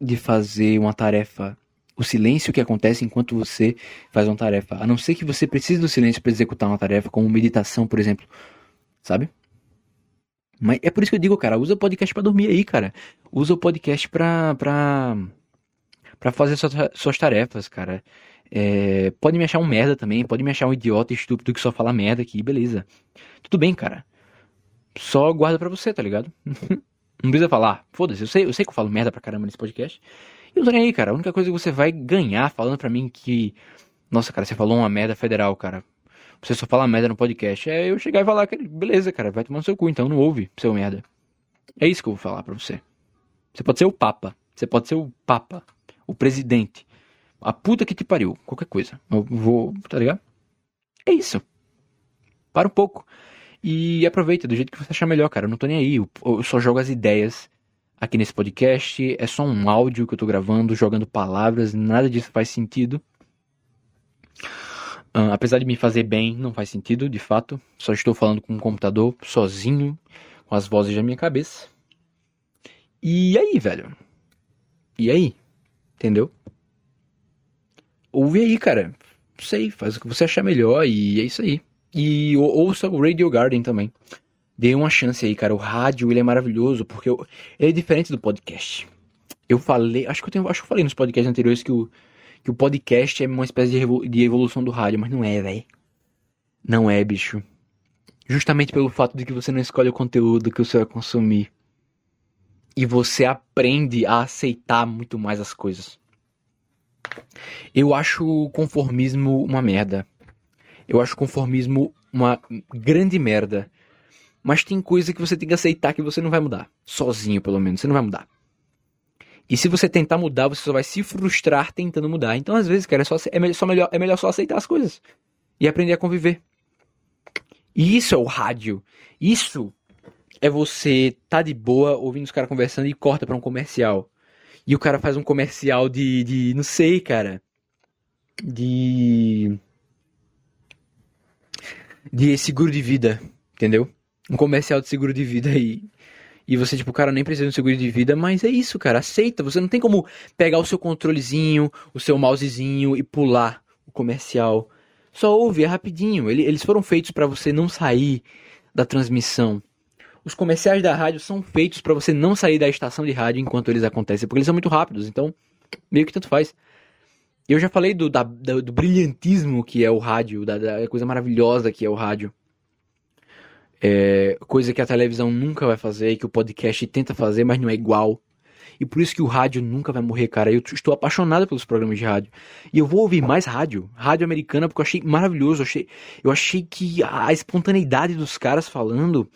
de fazer uma tarefa. O silêncio que acontece enquanto você faz uma tarefa. A não ser que você precise do silêncio para executar uma tarefa, como meditação, por exemplo. Sabe? Mas é por isso que eu digo, cara, usa o podcast para dormir aí, cara. Usa o podcast pra. pra para fazer suas, suas tarefas, cara. É, pode me achar um merda também, pode me achar um idiota estúpido que só fala merda aqui, beleza. Tudo bem, cara. Só guarda pra você, tá ligado? não precisa falar. Foda-se, eu sei, eu sei que eu falo merda pra caramba nesse podcast. E eu tô nem aí, cara. A única coisa que você vai ganhar falando pra mim que. Nossa, cara, você falou uma merda federal, cara. Você só fala merda no podcast. É eu chegar e falar que, beleza, cara, vai tomar no seu cu, então não ouve, seu merda. É isso que eu vou falar pra você. Você pode ser o Papa. Você pode ser o Papa o presidente, a puta que te pariu, qualquer coisa. Eu vou, tá ligado? É isso. Para um pouco. E aproveita do jeito que você achar melhor, cara. Eu não tô nem aí. Eu, só jogo as ideias aqui nesse podcast. É só um áudio que eu tô gravando, jogando palavras. Nada disso faz sentido. Apesar de me fazer bem, não faz sentido, de fato. Só estou falando com um computador, sozinho, com as vozes da minha cabeça. E aí, velho? E aí? Entendeu? Ouve aí, cara. Não sei, faz o que você achar melhor e é isso aí. E ouça o Radio Garden também. Dê uma chance aí, cara. O rádio, ele é maravilhoso porque eu, ele é diferente do podcast. Eu falei, acho que eu tenho, acho que eu falei nos podcasts anteriores que o, que o podcast é uma espécie de, evolução do rádio, mas não é, velho. Não é, bicho. Justamente pelo fato de que você não escolhe o conteúdo que você vai consumir e você aprende a aceitar muito mais as coisas. Eu acho o conformismo uma merda. Eu acho o conformismo uma grande merda. Mas tem coisa que você tem que aceitar que você não vai mudar. Sozinho, pelo menos. Você não vai mudar. E se você tentar mudar, você só vai se frustrar tentando mudar. Então, às vezes, cara, é, só, é, só melhor, é melhor só aceitar as coisas. E aprender a conviver. E isso é o rádio. Isso é você tá de boa ouvindo os caras conversando e corta para um comercial. E o cara faz um comercial de, de. Não sei, cara. De. De seguro de vida. Entendeu? Um comercial de seguro de vida e. E você, tipo, cara nem precisa de um seguro de vida, mas é isso, cara. Aceita. Você não tem como pegar o seu controlezinho, o seu mousezinho e pular o comercial. Só ouve, é rapidinho. Eles foram feitos para você não sair da transmissão os comerciais da rádio são feitos para você não sair da estação de rádio enquanto eles acontecem, porque eles são muito rápidos, então meio que tanto faz. Eu já falei do, da, do brilhantismo que é o rádio, da, da, coisa maravilhosa que é o rádio. É, coisa que a televisão nunca vai fazer, que o podcast tenta fazer, mas não é igual. E por isso que o rádio nunca vai morrer, cara. Eu estou apaixonado pelos programas de rádio. E eu vou ouvir mais rádio, rádio americana, porque eu achei maravilhoso. Eu achei, eu achei que a espontaneidade dos caras falando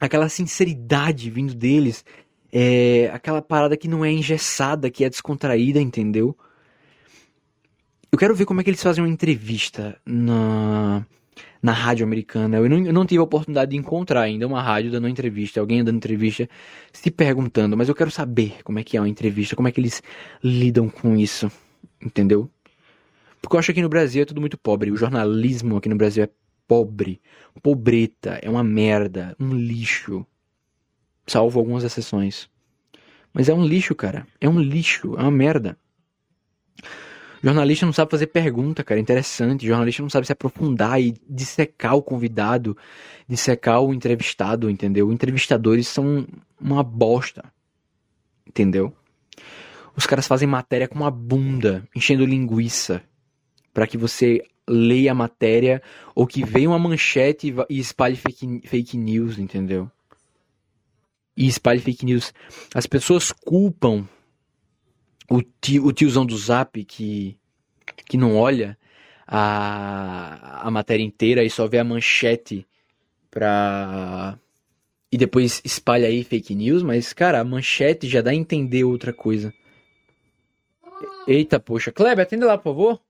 aquela sinceridade vindo deles, é, aquela parada que não é engessada, que é descontraída, entendeu? Eu quero ver como é que eles fazem uma entrevista na, na rádio americana. Eu não, eu não, tive a oportunidade de encontrar ainda uma rádio dando uma entrevista, alguém dando entrevista, se perguntando, mas eu quero saber como é que é uma entrevista, como é que eles lidam com isso, entendeu? Porque eu acho que aqui no Brasil é tudo muito pobre. O jornalismo aqui no Brasil é pobre, pobreta, é uma merda, um lixo. Salvo algumas exceções. Mas é um lixo, cara. É um lixo, é uma merda. Jornalista não sabe fazer pergunta, cara, interessante. Jornalista não sabe se aprofundar e dissecar o convidado, dissecar o entrevistado, entendeu? Entrevistadores são uma bosta, entendeu? Os caras fazem matéria com uma bunda, enchendo linguiça, para que você leia a matéria ou que venha uma manchete e espalhe fake, fake news, entendeu? E espalhe fake news. As pessoas culpam o, tio, o tiozão do Zap que, que não olha a, a matéria inteira e só vê a manchete pra. E depois espalha aí fake news, mas, cara, a manchete já dá a entender outra coisa. Eita, poxa. Kleber, atende lá, por favor.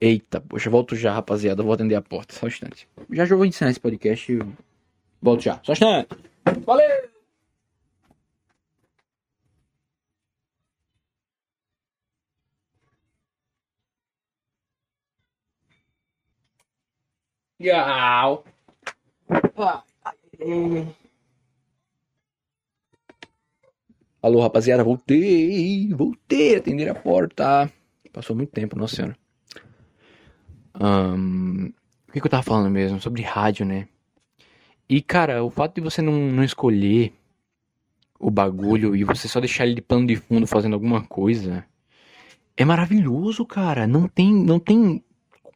Eita, poxa, volto já, rapaziada. Vou atender a porta. Só um instante. Já já vou ensinar esse podcast. Volto já. Só um instante. Valeu! Legal. Alô, rapaziada, voltei, voltei a atender a porta. Passou muito tempo, nossa senhora. Um, o que, que, eu tava falando mesmo? Sobre rádio, né? E, cara, o fato de você não, não escolher o bagulho e você só deixar ele de pano de fundo fazendo alguma coisa é maravilhoso, cara. Não tem, não tem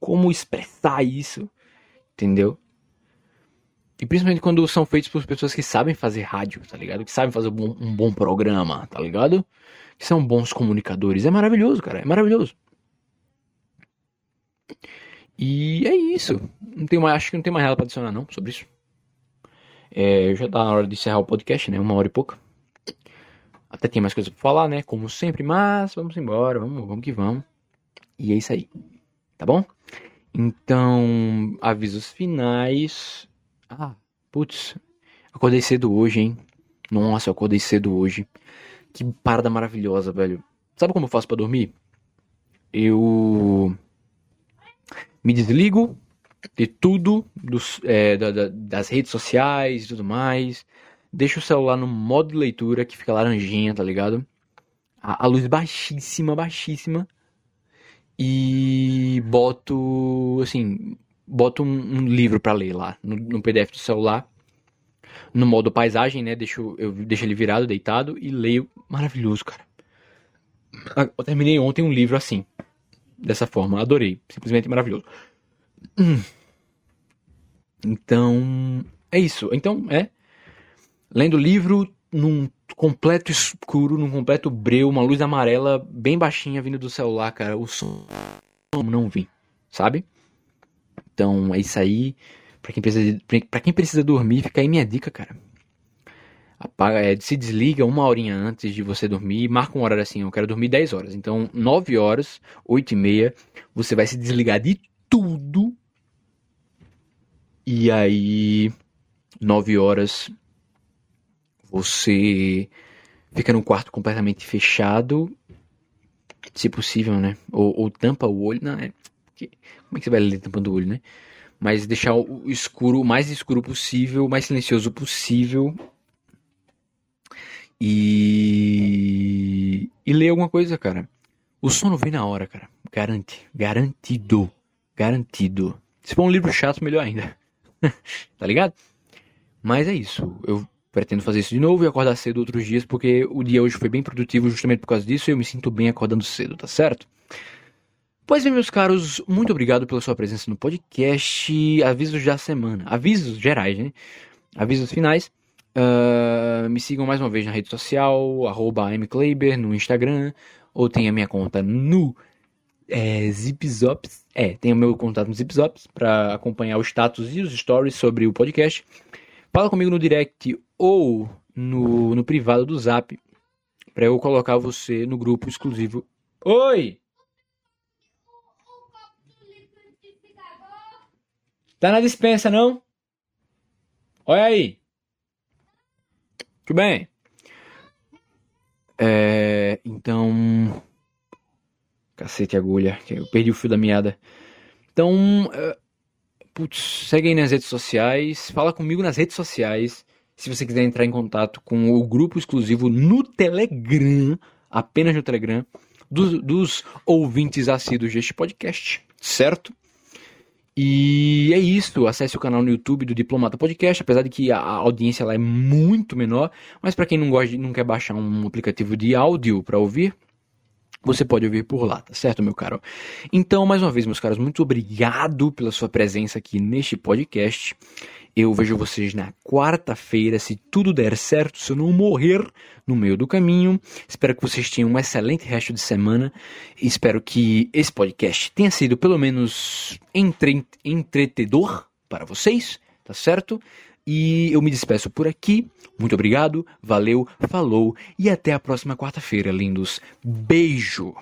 como expressar isso. Entendeu? E principalmente quando são feitos por pessoas que sabem fazer rádio, tá ligado? Que sabem fazer um bom, um bom programa, tá ligado? Que são bons comunicadores. É maravilhoso, cara. É maravilhoso. E é isso. Não tem mais, acho que não tem mais nada pra adicionar, não, sobre isso. É, já tá na hora de encerrar o podcast, né? Uma hora e pouca. Até tem mais coisa pra falar, né? Como sempre, mas vamos embora, vamos, vamos que vamos. E é isso aí. Tá bom? Então, avisos finais. Ah, putz, acordei cedo hoje, hein? Nossa, eu acordei cedo hoje. Que parada maravilhosa, velho. Sabe como eu faço para dormir? Eu me desligo de tudo, dos, é, da, da, das redes sociais e tudo mais. Deixo o celular no modo de leitura que fica laranjinha, tá ligado? A, a luz baixíssima, baixíssima e boto, assim, boto um, um livro para ler lá no, no, PDF do celular, no modo paisagem, né? Deixo, eu deixo ele virado, deitado e leio. Maravilhoso, cara. Ah, eu terminei ontem um livro assim, dessa forma, adorei, simplesmente maravilhoso. Então, é isso. Então, é lendo livro num completo escuro, num completo breu, uma luz amarela bem baixinha vindo do celular, cara. O som não vi, sabe? Então é isso aí. Pra quem precisa, pra quem precisa dormir, fica aí minha dica, cara. Apaga, é, se desliga uma horinha antes de você dormir. Marca um horário assim, eu quero dormir 10 horas. Então, 9 horas, 8 e meia, você vai se desligar de tudo. E aí, 9 horas, você fica num quarto completamente fechado, se possível, né? Ou, ou tampa o olho, não é? Como é que você vai ler tampando o olho, né? Mas deixar o escuro, o mais escuro possível, o mais silencioso possível. E. E ler alguma coisa, cara. O sono vem na hora, cara. Garante. Garantido. Garantido. Se for um livro chato, melhor ainda. tá ligado? Mas é isso. Eu pretendo fazer isso de novo e acordar cedo outros dias, porque o dia hoje foi bem produtivo justamente por causa disso e eu me sinto bem acordando cedo, tá certo? Pois bem, meus caros, muito obrigado pela sua presença no podcast. Avisos da semana. Avisos gerais, né? Avisos finais. Uh, me sigam mais uma vez na rede social, mkleiber, no Instagram, ou tem a minha conta no é, Zipzops. É, tem o meu contato no Zipzops para acompanhar o status e os stories sobre o podcast. Fala comigo no direct ou no, no privado do Zap para eu colocar você no grupo exclusivo. Oi! Tá na dispensa, não? Olha aí. Tudo bem. É, então. Cacete, agulha. Eu perdi o fio da meada. Então. Putz, segue aí nas redes sociais. Fala comigo nas redes sociais. Se você quiser entrar em contato com o grupo exclusivo no Telegram, apenas no Telegram, dos, dos ouvintes assíduos deste podcast, certo? E é isso, acesse o canal no YouTube do Diplomata Podcast, apesar de que a audiência lá é muito menor, mas para quem não gosta, não quer baixar um aplicativo de áudio para ouvir, você pode ouvir por lá, tá certo, meu caro? Então, mais uma vez, meus caros, muito obrigado pela sua presença aqui neste podcast. Eu vejo vocês na quarta-feira, se tudo der certo, se eu não morrer no meio do caminho. Espero que vocês tenham um excelente resto de semana. Espero que esse podcast tenha sido pelo menos entre... entretedor para vocês, tá certo? E eu me despeço por aqui. Muito obrigado, valeu, falou e até a próxima quarta-feira, lindos. Beijo!